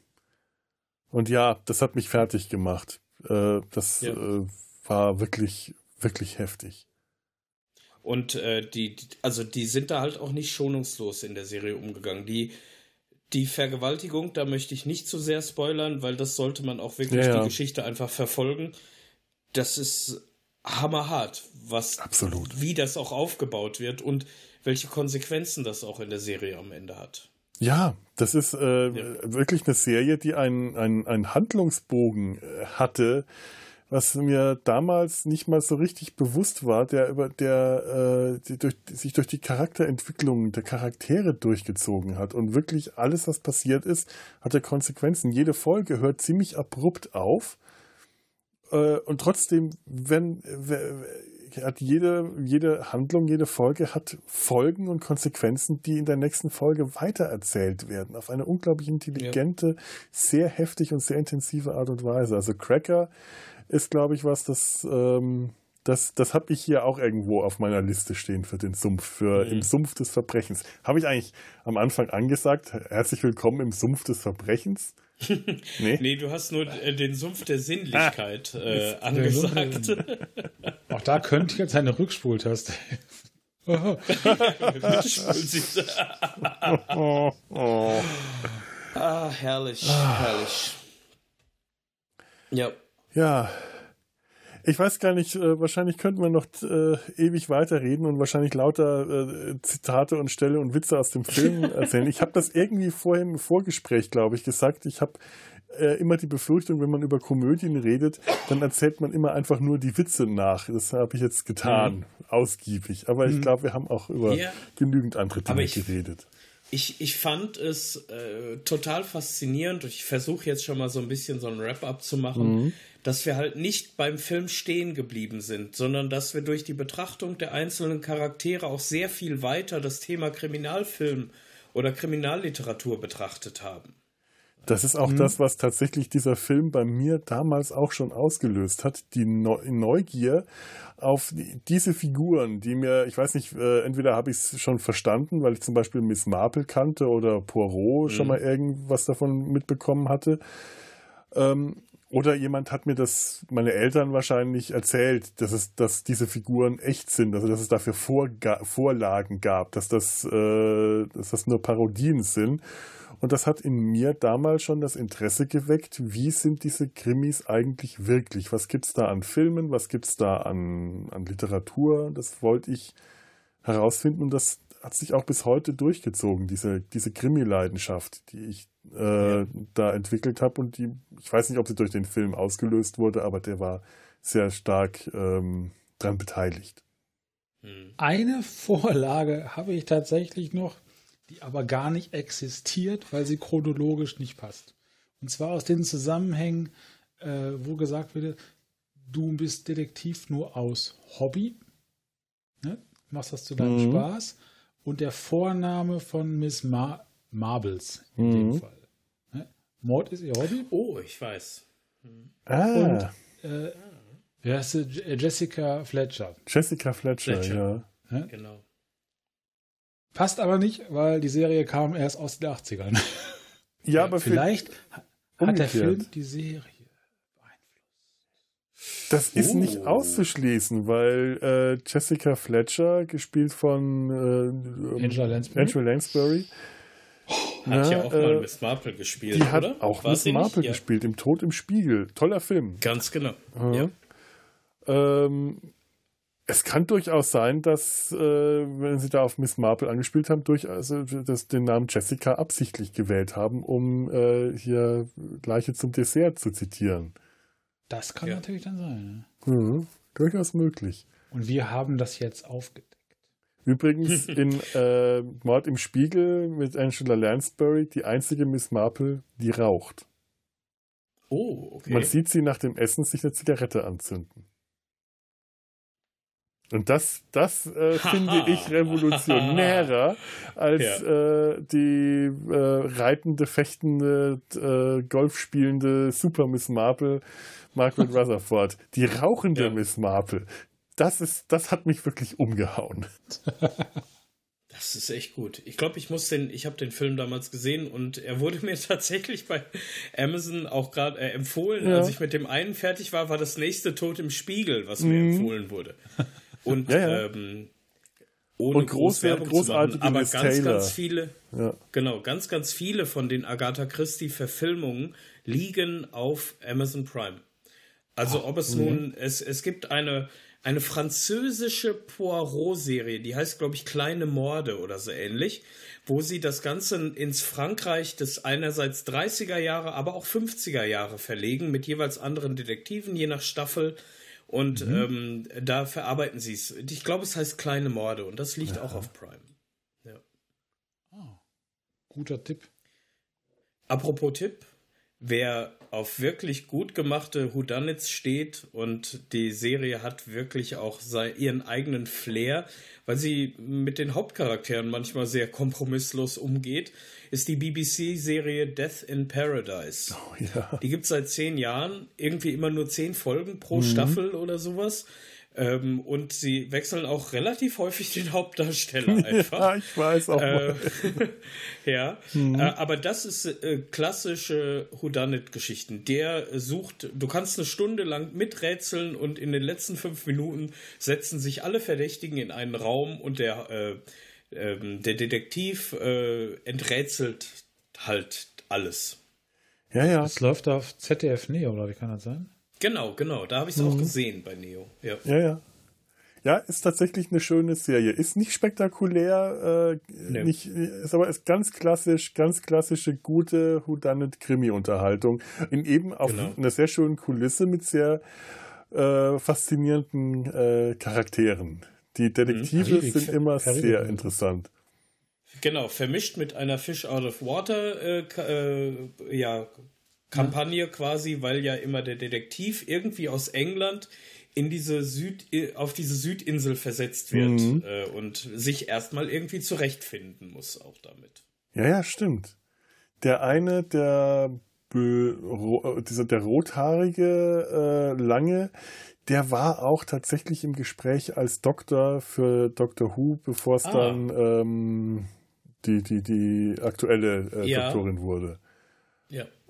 Und ja, das hat mich fertig gemacht. Äh, das äh, war wirklich, wirklich heftig. Und äh, die, also die sind da halt auch nicht schonungslos in der Serie umgegangen. Die die Vergewaltigung, da möchte ich nicht zu sehr spoilern, weil das sollte man auch wirklich ja, ja. die Geschichte einfach verfolgen. Das ist hammerhart, was Absolut. wie das auch aufgebaut wird und welche Konsequenzen das auch in der Serie am Ende hat. Ja, das ist äh, ja. wirklich eine Serie, die einen, einen, einen Handlungsbogen äh, hatte, was mir damals nicht mal so richtig bewusst war, der über der äh, durch, sich durch die Charakterentwicklung der Charaktere durchgezogen hat und wirklich alles, was passiert ist, hatte Konsequenzen. Jede Folge hört ziemlich abrupt auf äh, und trotzdem, wenn, hat jede, jede Handlung, jede Folge hat Folgen und Konsequenzen, die in der nächsten Folge weitererzählt werden. Auf eine unglaublich intelligente, ja. sehr heftig und sehr intensive Art und Weise. Also Cracker ist, glaube ich, was, das, ähm, das, das habe ich hier auch irgendwo auf meiner Liste stehen für den Sumpf, für mhm. im Sumpf des Verbrechens. Habe ich eigentlich am Anfang angesagt, herzlich willkommen im Sumpf des Verbrechens? nee? nee, du hast nur äh, den Sumpf der Sinnlichkeit ah, äh, angesagt. Auch da könnte jetzt eine Rückspultaste. oh, oh. Ah, herrlich, ah. herrlich. Ja. Ja, ich weiß gar nicht, äh, wahrscheinlich könnten wir noch äh, ewig weiterreden und wahrscheinlich lauter äh, Zitate und Stelle und Witze aus dem Film erzählen. ich habe das irgendwie vorhin im Vorgespräch, glaube ich, gesagt. Ich habe immer die Befürchtung, wenn man über Komödien redet, dann erzählt man immer einfach nur die Witze nach. Das habe ich jetzt getan, mhm. ausgiebig. Aber ich mhm. glaube, wir haben auch über ja. genügend andere Dinge geredet ich, ich fand es total faszinierend. Ich versuche jetzt schon mal so ein bisschen so ein Wrap-up zu machen, mhm. Dass wir halt nicht beim Film stehen geblieben sind, sondern dass wir durch die Betrachtung der einzelnen Charaktere auch sehr viel weiter das Thema Kriminalfilm oder Kriminalliteratur betrachtet haben. Das ist auch mhm. das, was tatsächlich dieser Film bei mir damals auch schon ausgelöst hat. Die Neugier auf diese Figuren, die mir, ich weiß nicht, äh, entweder habe ich es schon verstanden, weil ich zum Beispiel Miss Marple kannte oder Poirot mhm. schon mal irgendwas davon mitbekommen hatte. Ähm, oder jemand hat mir das, meine Eltern wahrscheinlich erzählt, dass es, dass diese Figuren echt sind, also dass es dafür Vorga Vorlagen gab, dass das, äh, dass das nur Parodien sind. Und das hat in mir damals schon das Interesse geweckt, wie sind diese Krimis eigentlich wirklich? Was gibt es da an Filmen? Was gibt es da an, an Literatur? Das wollte ich herausfinden und das hat sich auch bis heute durchgezogen, diese, diese Krimi-Leidenschaft, die ich äh, ja. da entwickelt habe und die, ich weiß nicht, ob sie durch den Film ausgelöst wurde, aber der war sehr stark ähm, daran beteiligt. Hm. Eine Vorlage habe ich tatsächlich noch, die aber gar nicht existiert, weil sie chronologisch nicht passt. Und zwar aus den Zusammenhängen, äh, wo gesagt wird, du bist Detektiv nur aus Hobby, ne? machst das zu deinem mhm. Spaß. Und der Vorname von Miss Mar Marbles in mhm. dem Fall. Ne? Mord ist ihr Hobby. Oh, ich weiß. Mhm. Ah. Und, äh, wie heißt sie? Jessica Fletcher. Jessica Fletcher, Fletcher. ja. Ne? Genau. Passt aber nicht, weil die Serie kam erst aus den 80ern. Ja, aber vielleicht hat der Film die Serie Das ist oh. nicht auszuschließen, weil äh, Jessica Fletcher, gespielt von äh, Angela Lansbury, Angela Lansbury Hat ja, auch äh, mal Miss Marple gespielt, die hat auch War Miss Marple ja. gespielt, im Tod im Spiegel. Toller Film. Ganz genau. Ja. Ähm, es kann durchaus sein, dass, äh, wenn sie da auf Miss Marple angespielt haben, durchaus äh, dass den Namen Jessica absichtlich gewählt haben, um äh, hier Leiche zum Dessert zu zitieren. Das kann ja. natürlich dann sein. Ja, durchaus möglich. Und wir haben das jetzt aufgedeckt. Übrigens in äh, Mord im Spiegel mit Angela Lansbury die einzige Miss Marple, die raucht. Oh, okay. Man sieht sie nach dem Essen sich eine Zigarette anzünden. Und das, das äh, finde ich revolutionärer als ja. äh, die äh, reitende, fechtende, äh, Golf spielende Super Miss Marple, Margaret Rutherford. Die rauchende ja. Miss Marple. Das ist, das hat mich wirklich umgehauen. Das ist echt gut. Ich glaube, ich muss den, ich habe den Film damals gesehen und er wurde mir tatsächlich bei Amazon auch gerade äh, empfohlen. Ja. Als ich mit dem einen fertig war, war das nächste Tod im Spiegel, was mir mhm. empfohlen wurde. Und, ja, ja. Ähm, ohne und groß Werbung großartige machen, aber Miss ganz, Taylor. ganz viele, ja. genau, ganz, ganz viele von den Agatha Christie Verfilmungen liegen auf Amazon Prime. Also Ach, ob es mh. nun, es, es gibt eine, eine französische Poirot-Serie, die heißt, glaube ich, Kleine Morde oder so ähnlich, wo sie das Ganze ins Frankreich des einerseits 30er Jahre, aber auch 50er Jahre verlegen, mit jeweils anderen Detektiven, je nach Staffel. Und mhm. ähm, da verarbeiten sie es. Ich glaube, es heißt Kleine Morde und das liegt ja. auch auf Prime. Ja. Oh, guter Tipp. Apropos Tipp, wer auf wirklich gut gemachte Whodunits steht und die Serie hat wirklich auch ihren eigenen Flair, weil sie mit den Hauptcharakteren manchmal sehr kompromisslos umgeht, ist die BBC-Serie Death in Paradise. Oh, ja. Die gibt es seit zehn Jahren, irgendwie immer nur zehn Folgen pro mhm. Staffel oder sowas. Ähm, und sie wechseln auch relativ häufig den Hauptdarsteller einfach. ja, ich weiß auch. Äh, ja, mhm. äh, aber das ist äh, klassische Whodunit-Geschichten. Der sucht, du kannst eine Stunde lang miträtseln und in den letzten fünf Minuten setzen sich alle Verdächtigen in einen Raum und der, äh, ähm, der Detektiv äh, enträtselt halt alles. Ja, ja. Das läuft auf ZDF Neo, oder wie kann das sein? Genau, genau. Da habe ich es mhm. auch gesehen bei Neo. Ja. ja, ja. Ja, ist tatsächlich eine schöne Serie. Ist nicht spektakulär, äh, nee. nicht, ist aber ist ganz klassisch, ganz klassische, gute Whodunit-Krimi-Unterhaltung. In eben auf genau. einer sehr schönen Kulisse mit sehr äh, faszinierenden äh, Charakteren. Die Detektive mhm. sind immer Karibik. sehr interessant. Genau, vermischt mit einer Fish out of Water äh, äh, ja, Kampagne quasi, weil ja immer der Detektiv irgendwie aus England in diese Süd, auf diese Südinsel versetzt wird mhm. äh, und sich erstmal irgendwie zurechtfinden muss auch damit. Ja, ja, stimmt. Der eine, der dieser der rothaarige äh, lange, der war auch tatsächlich im Gespräch als Doktor für Doctor Who, bevor es ah. dann ähm, die, die, die aktuelle äh, ja. Doktorin wurde.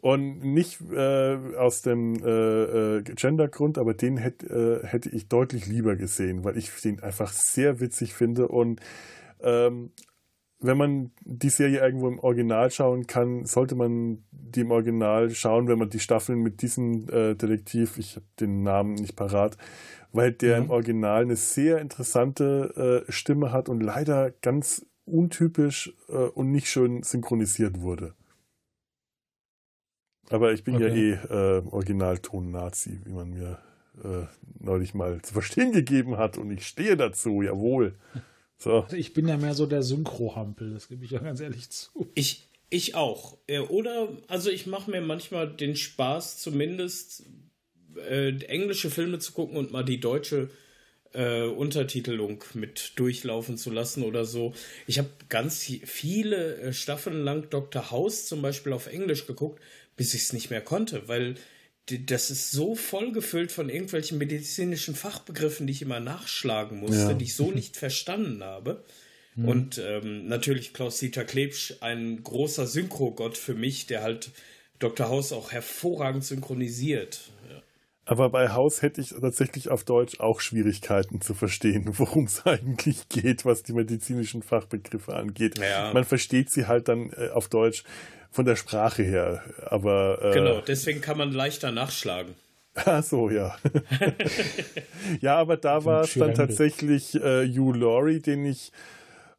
Und nicht äh, aus dem äh, äh, Gender-Grund, aber den hätt, äh, hätte ich deutlich lieber gesehen, weil ich den einfach sehr witzig finde. Und ähm, wenn man die Serie irgendwo im Original schauen kann, sollte man die im Original schauen, wenn man die Staffeln mit diesem äh, Detektiv, ich habe den Namen nicht parat, weil der mhm. im Original eine sehr interessante äh, Stimme hat und leider ganz untypisch und nicht schön synchronisiert wurde. Aber ich bin okay. ja eh äh, Originalton-Nazi, wie man mir äh, neulich mal zu verstehen gegeben hat. Und ich stehe dazu, jawohl. So. Also ich bin ja mehr so der Synchro-Hampel, das gebe ich ja ganz ehrlich zu. Ich, ich auch. Oder, also ich mache mir manchmal den Spaß, zumindest äh, englische Filme zu gucken und mal die deutsche äh, Untertitelung mit durchlaufen zu lassen oder so. Ich habe ganz viele äh, Staffeln lang Dr. House zum Beispiel auf Englisch geguckt, bis ich es nicht mehr konnte, weil das ist so vollgefüllt von irgendwelchen medizinischen Fachbegriffen, die ich immer nachschlagen musste, ja. die ich so nicht verstanden habe. Mhm. Und ähm, natürlich Klaus-Dieter Klebsch, ein großer Synchrogott für mich, der halt Dr. House auch hervorragend synchronisiert. Ja. Aber bei Haus hätte ich tatsächlich auf Deutsch auch Schwierigkeiten zu verstehen, worum es eigentlich geht, was die medizinischen Fachbegriffe angeht. Ja. Man versteht sie halt dann äh, auf Deutsch von der Sprache her, aber äh, genau. Deswegen kann man leichter nachschlagen. Ach so, ja. ja, aber da war es dann tatsächlich äh, Hugh Laurie, den ich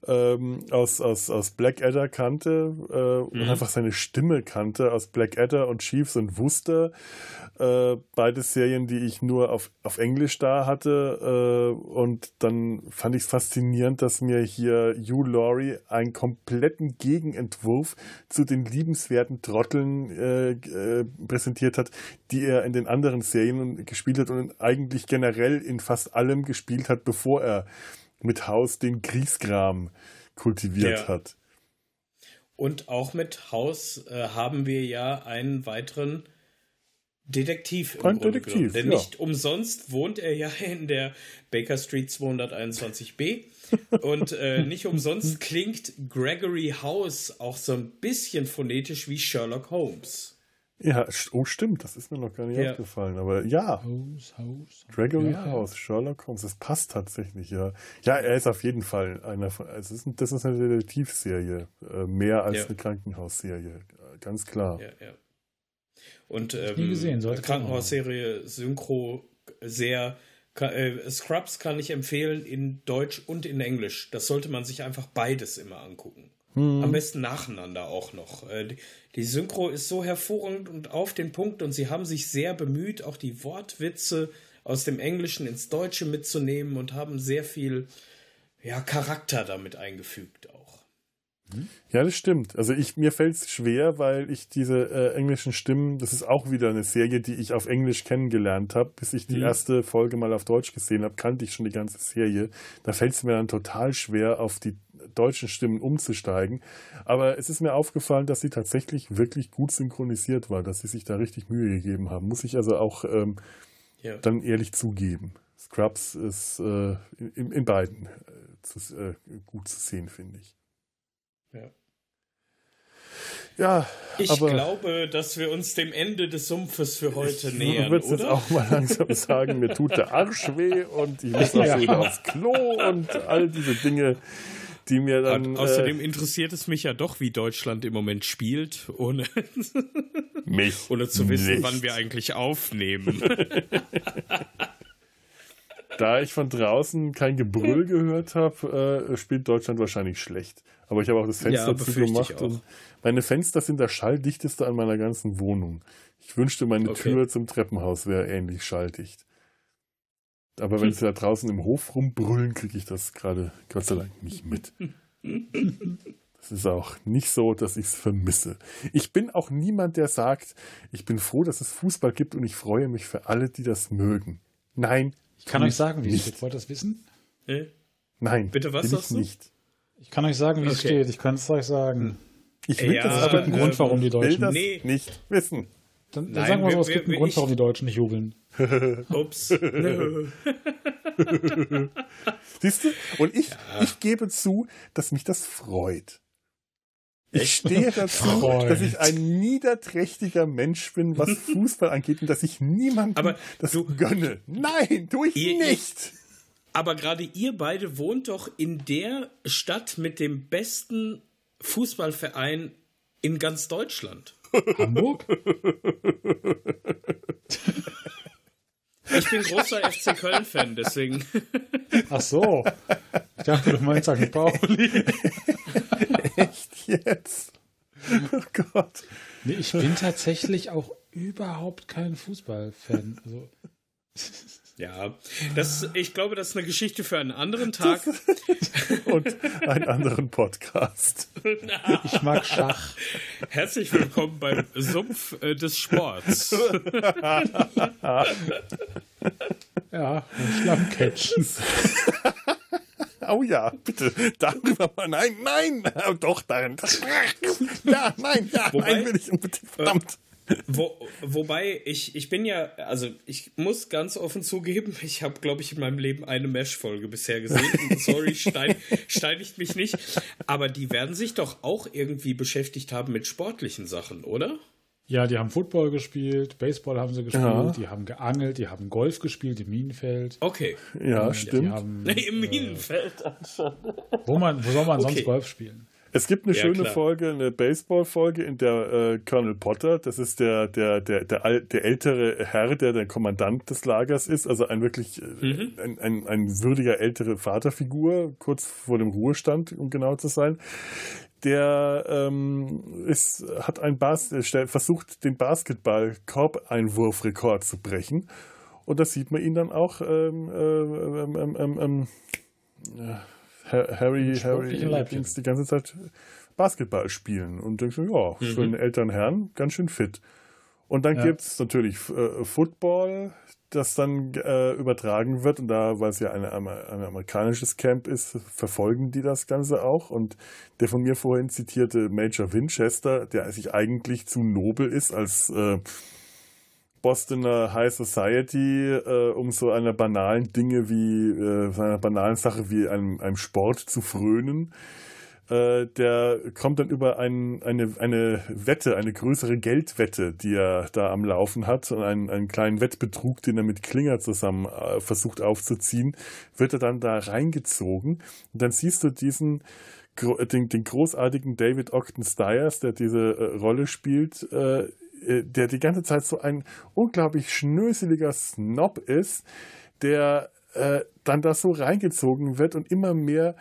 ähm, aus, aus, aus Blackadder kannte äh, mhm. und einfach seine Stimme kannte aus Blackadder und Chiefs und Wusste. Äh, beide Serien, die ich nur auf, auf Englisch da hatte. Äh, und dann fand ich es faszinierend, dass mir hier Hugh Laurie einen kompletten Gegenentwurf zu den liebenswerten Trotteln äh, äh, präsentiert hat, die er in den anderen Serien gespielt hat und eigentlich generell in fast allem gespielt hat, bevor er mit Haus den Kriegsgram kultiviert ja. hat. Und auch mit Haus äh, haben wir ja einen weiteren Detektiv im Ein Detektiv, genommen. Denn ja. nicht umsonst wohnt er ja in der Baker Street 221b. und äh, nicht umsonst klingt Gregory House auch so ein bisschen phonetisch wie Sherlock Holmes. Ja, oh stimmt, das ist mir noch gar nicht ja. aufgefallen. Aber ja, House, House. Gregory ja. House, Sherlock Holmes, das passt tatsächlich, ja. Ja, er ist auf jeden Fall einer von, es ist, das ist eine Detektivserie, äh, mehr als ja. eine Krankenhausserie, ganz klar. Ja, ja. Und ähm, gesehen, Krankenhausserie Synchro sehr äh, Scrubs kann ich empfehlen in Deutsch und in Englisch. Das sollte man sich einfach beides immer angucken. Hm. Am besten nacheinander auch noch. Äh, die, die Synchro ist so hervorragend und auf den Punkt und sie haben sich sehr bemüht, auch die Wortwitze aus dem Englischen ins Deutsche mitzunehmen und haben sehr viel ja, Charakter damit eingefügt auch. Ja, das stimmt. Also ich, mir fällt es schwer, weil ich diese äh, englischen Stimmen, das ist auch wieder eine Serie, die ich auf Englisch kennengelernt habe. Bis ich die mhm. erste Folge mal auf Deutsch gesehen habe, kannte ich schon die ganze Serie. Da fällt es mir dann total schwer, auf die deutschen Stimmen umzusteigen. Aber es ist mir aufgefallen, dass sie tatsächlich wirklich gut synchronisiert war, dass sie sich da richtig Mühe gegeben haben. Muss ich also auch ähm, ja. dann ehrlich zugeben. Scrubs ist äh, in, in, beiden äh, zu, äh, gut zu sehen, finde ich. Ja. Ja, ich aber glaube, dass wir uns dem Ende des Sumpfes für heute ich nähern. Ich würde jetzt auch mal langsam sagen, mir tut der Arsch weh und ich muss auch ja. wieder aufs Klo und all diese Dinge die mir dann. Und außerdem äh, interessiert es mich ja doch, wie Deutschland im Moment spielt, ohne, ohne zu wissen, nicht. wann wir eigentlich aufnehmen. da ich von draußen kein Gebrüll gehört habe, äh, spielt Deutschland wahrscheinlich schlecht. Aber ich habe auch das Fenster ja, zugemacht und meine Fenster sind das schalldichteste an meiner ganzen Wohnung. Ich wünschte, meine okay. Tür zum Treppenhaus wäre ähnlich schalldicht. Aber wenn sie da draußen im Hof rumbrüllen, kriege ich das gerade Gott sei Dank nicht mit. Es ist auch nicht so, dass ich es vermisse. Ich bin auch niemand, der sagt, ich bin froh, dass es Fußball gibt und ich freue mich für alle, die das mögen. Nein. Ich kann euch sagen, wie es steht. Wollt ihr das wissen? Äh? Nein. Bitte was sagst du? Nicht. Ich kann euch sagen, wie okay. es steht. Ich kann es euch sagen. Ich will ja, das aber einen Grund, warum die Deutschen will das nee. nicht wissen. Dann, Nein, sagen wir so, es gibt einen Grund, warum die Deutschen nicht jubeln. Ups. Siehst du? Und ich, ja. ich gebe zu, dass mich das freut. Ich stehe dazu, Freund. dass ich ein niederträchtiger Mensch bin, was Fußball angeht und dass ich niemandem aber das du, gönne. Nein, tue ich ihr, nicht. aber gerade ihr beide wohnt doch in der Stadt mit dem besten Fußballverein in ganz Deutschland. Hamburg? Ich bin großer FC Köln-Fan, deswegen. Ach so. Ich dachte, du meinst St. Pauli. Echt jetzt? Oh Gott. Nee, ich bin tatsächlich auch überhaupt kein Fußballfan. Also. Ja, das, ich glaube, das ist eine Geschichte für einen anderen Tag. Und einen anderen Podcast. Ich mag Schach. Herzlich willkommen beim Sumpf äh, des Sports. Ja, Schlammcatchen. Oh ja, bitte. Darüber mal. Nein, nein. Doch, darin. Ja, nein, ja, Wobei, nein, will ich unbedingt. Verdammt. Wo, wobei, ich, ich bin ja, also ich muss ganz offen zugeben, ich habe, glaube ich, in meinem Leben eine Mesh-Folge bisher gesehen. sorry, stein, steinigt mich nicht. Aber die werden sich doch auch irgendwie beschäftigt haben mit sportlichen Sachen, oder? Ja, die haben Football gespielt, Baseball haben sie gespielt, ja. die haben geangelt, die haben Golf gespielt im Minenfeld. Okay. Ja, stimmt. Haben, nee, Im äh, Minenfeld schon. Wo, man, wo soll man okay. sonst Golf spielen? Es gibt eine ja, schöne klar. Folge, eine Baseball-Folge, in der äh, Colonel Potter, das ist der, der, der, der, der ältere Herr, der der Kommandant des Lagers ist, also ein wirklich äh, mhm. ein, ein, ein würdiger ältere Vaterfigur, kurz vor dem Ruhestand, um genau zu sein der ähm, ist, hat ein Bas versucht, den Basketball-Korbeinwurfrekord zu brechen. Und da sieht man ihn dann auch ähm, ähm, Harry, Harry Dings die ganze Zeit Basketball spielen und denkst so, ja, für mhm. einen älteren Herrn ganz schön fit. Und dann ja. gibt es natürlich äh, Football, das dann äh, übertragen wird. Und da, weil es ja eine, ein amerikanisches Camp ist, verfolgen die das Ganze auch. Und der von mir vorhin zitierte Major Winchester, der sich eigentlich zu nobel ist als äh, Bostoner High Society, äh, um so einer banalen Dinge wie, äh, einer banalen Sache wie einem, einem Sport zu frönen äh, der kommt dann über ein, eine, eine Wette, eine größere Geldwette, die er da am Laufen hat, und einen, einen kleinen Wettbetrug, den er mit Klinger zusammen äh, versucht aufzuziehen, wird er dann da reingezogen. Und dann siehst du diesen den, den großartigen David Ogden Stiers, der diese äh, Rolle spielt, äh, der die ganze Zeit so ein unglaublich schnöseliger Snob ist, der äh, dann da so reingezogen wird und immer mehr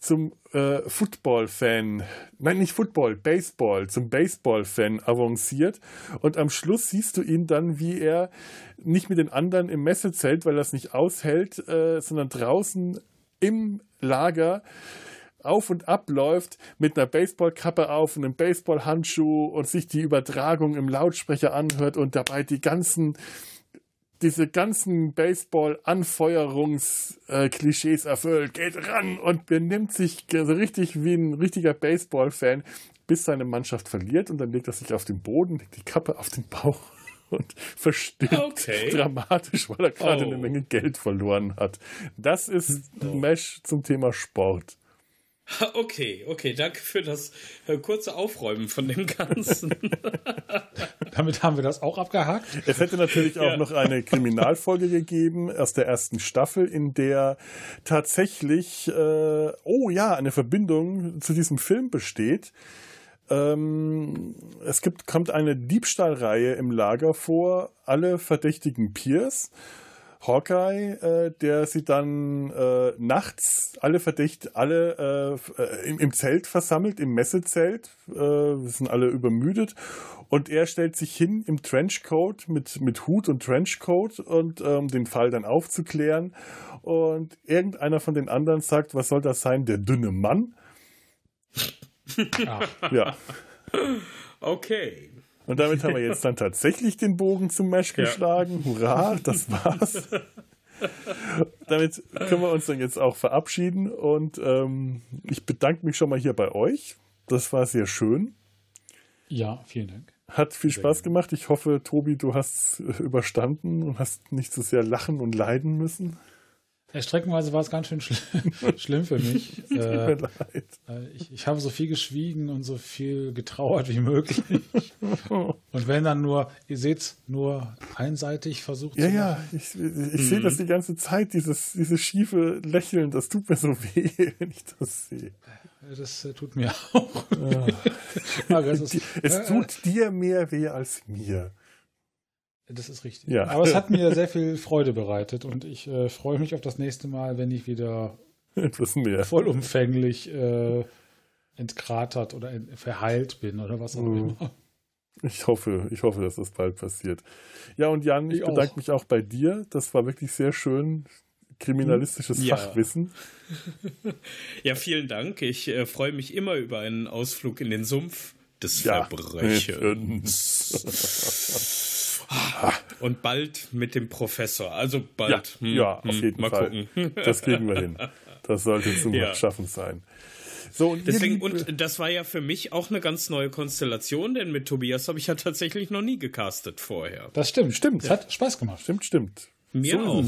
zum äh, Football-Fan, nein, nicht Football, Baseball, zum Baseball-Fan avanciert. Und am Schluss siehst du ihn dann, wie er nicht mit den anderen im Messezelt, weil er es nicht aushält, äh, sondern draußen im Lager auf und ab läuft mit einer Baseballkappe auf und einem Baseballhandschuh und sich die Übertragung im Lautsprecher anhört und dabei die ganzen diese ganzen Baseball-Anfeuerungs-Klischees erfüllt. Geht ran und benimmt sich so richtig wie ein richtiger Baseball-Fan, bis seine Mannschaft verliert und dann legt er sich auf den Boden, legt die Kappe auf den Bauch und verstirbt okay. dramatisch, weil er gerade oh. eine Menge Geld verloren hat. Das ist oh. Mesh zum Thema Sport. Okay, okay, danke für das äh, kurze Aufräumen von dem Ganzen. Damit haben wir das auch abgehakt. Es hätte natürlich auch ja. noch eine Kriminalfolge gegeben aus der ersten Staffel, in der tatsächlich, äh, oh ja, eine Verbindung zu diesem Film besteht. Ähm, es gibt, kommt eine Diebstahlreihe im Lager vor, alle verdächtigen Peers. Hawkeye, äh, der sie dann äh, nachts alle verdächtigt, alle äh, im, im, Zelt versammelt, im Messezelt, äh, sind alle übermüdet und er stellt sich hin im Trenchcoat mit, mit Hut und Trenchcoat und ähm, den Fall dann aufzuklären und irgendeiner von den anderen sagt, was soll das sein, der dünne Mann? Ach. Ja. Okay. Und damit haben wir jetzt dann tatsächlich den Bogen zum Mesh geschlagen. Ja. Hurra, das war's. damit können wir uns dann jetzt auch verabschieden. Und ähm, ich bedanke mich schon mal hier bei euch. Das war sehr schön. Ja, vielen Dank. Hat viel sehr Spaß gemacht. Ich hoffe, Tobi, du hast überstanden und hast nicht so sehr lachen und leiden müssen. Ja, streckenweise war es ganz schön schlimm, schlimm für mich. Tut äh, mir leid. Äh, ich, ich, habe so viel geschwiegen und so viel getrauert wie möglich. und wenn dann nur, ihr seht nur einseitig versucht ja, zu Ja, ja, ich, ich mhm. sehe das die ganze Zeit, dieses, dieses schiefe Lächeln, das tut mir so weh, wenn ich das sehe. Das äh, tut mir auch. Ja. es tut dir mehr weh als mir. Das ist richtig. Ja. Aber es hat mir sehr viel Freude bereitet und ich äh, freue mich auf das nächste Mal, wenn ich wieder etwas mehr vollumfänglich äh, entkratert oder ent verheilt bin oder was auch mhm. immer. Ich hoffe, ich hoffe, dass das bald passiert. Ja, und Jan, ich, ich bedanke auch. mich auch bei dir. Das war wirklich sehr schön. Kriminalistisches ja. Fachwissen. Ja, vielen Dank. Ich äh, freue mich immer über einen Ausflug in den Sumpf des ja. Verbrechens. Und bald mit dem Professor. Also bald. Ja, hm, ja auf hm, jeden mal Fall. Gucken. Das kriegen wir hin. Das sollte zum ja. Schaffen sein. So, und Deswegen, und das war ja für mich auch eine ganz neue Konstellation, denn mit Tobias habe ich ja tatsächlich noch nie gecastet vorher. Das stimmt, stimmt. Es ja. hat Spaß gemacht. Stimmt, stimmt. Mir so auch.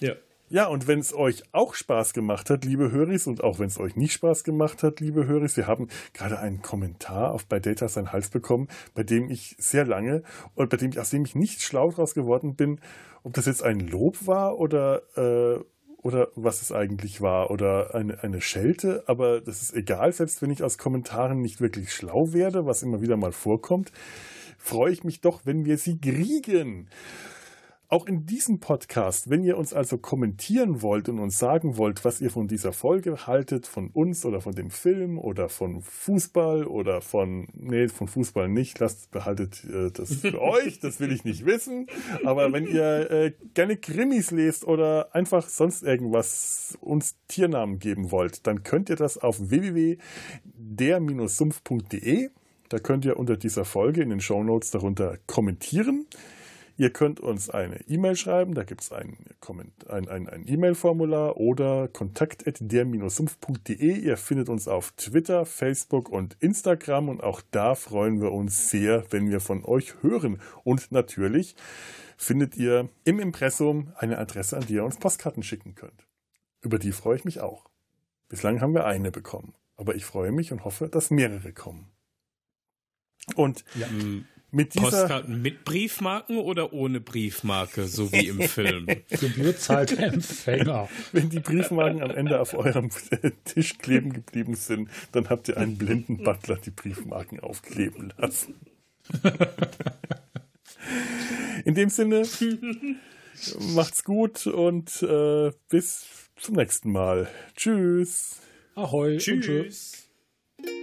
Ja. Ja, und wenn es euch auch Spaß gemacht hat, liebe Höris, und auch wenn es euch nicht Spaß gemacht hat, liebe Höris, wir haben gerade einen Kommentar auf bei Data sein Hals bekommen, bei dem ich sehr lange und bei dem ich, aus dem ich nicht schlau draus geworden bin, ob das jetzt ein Lob war oder, äh, oder was es eigentlich war oder eine, eine Schelte, aber das ist egal, selbst wenn ich aus Kommentaren nicht wirklich schlau werde, was immer wieder mal vorkommt, freue ich mich doch, wenn wir sie kriegen. Auch in diesem Podcast, wenn ihr uns also kommentieren wollt und uns sagen wollt, was ihr von dieser Folge haltet, von uns oder von dem Film oder von Fußball oder von, nee, von Fußball nicht, lasst, behaltet äh, das für euch, das will ich nicht wissen. Aber wenn ihr äh, gerne Krimis lest oder einfach sonst irgendwas uns Tiernamen geben wollt, dann könnt ihr das auf www.der-sumpf.de. Da könnt ihr unter dieser Folge in den Show Notes darunter kommentieren. Ihr könnt uns eine E-Mail schreiben, da gibt es ein, ein, ein, ein E-Mail-Formular oder kontakt.der-sumpf.de. Ihr findet uns auf Twitter, Facebook und Instagram und auch da freuen wir uns sehr, wenn wir von euch hören. Und natürlich findet ihr im Impressum eine Adresse, an die ihr uns Postkarten schicken könnt. Über die freue ich mich auch. Bislang haben wir eine bekommen, aber ich freue mich und hoffe, dass mehrere kommen. Und ja. Mit dieser Postkarten mit Briefmarken oder ohne Briefmarke, so wie im Film? Gebühr zahlt der Empfänger. Wenn die Briefmarken am Ende auf eurem Tisch kleben geblieben sind, dann habt ihr einen blinden Butler die Briefmarken aufkleben lassen. In dem Sinne, macht's gut und äh, bis zum nächsten Mal. Tschüss. Ahoi. Tschüss. Genau.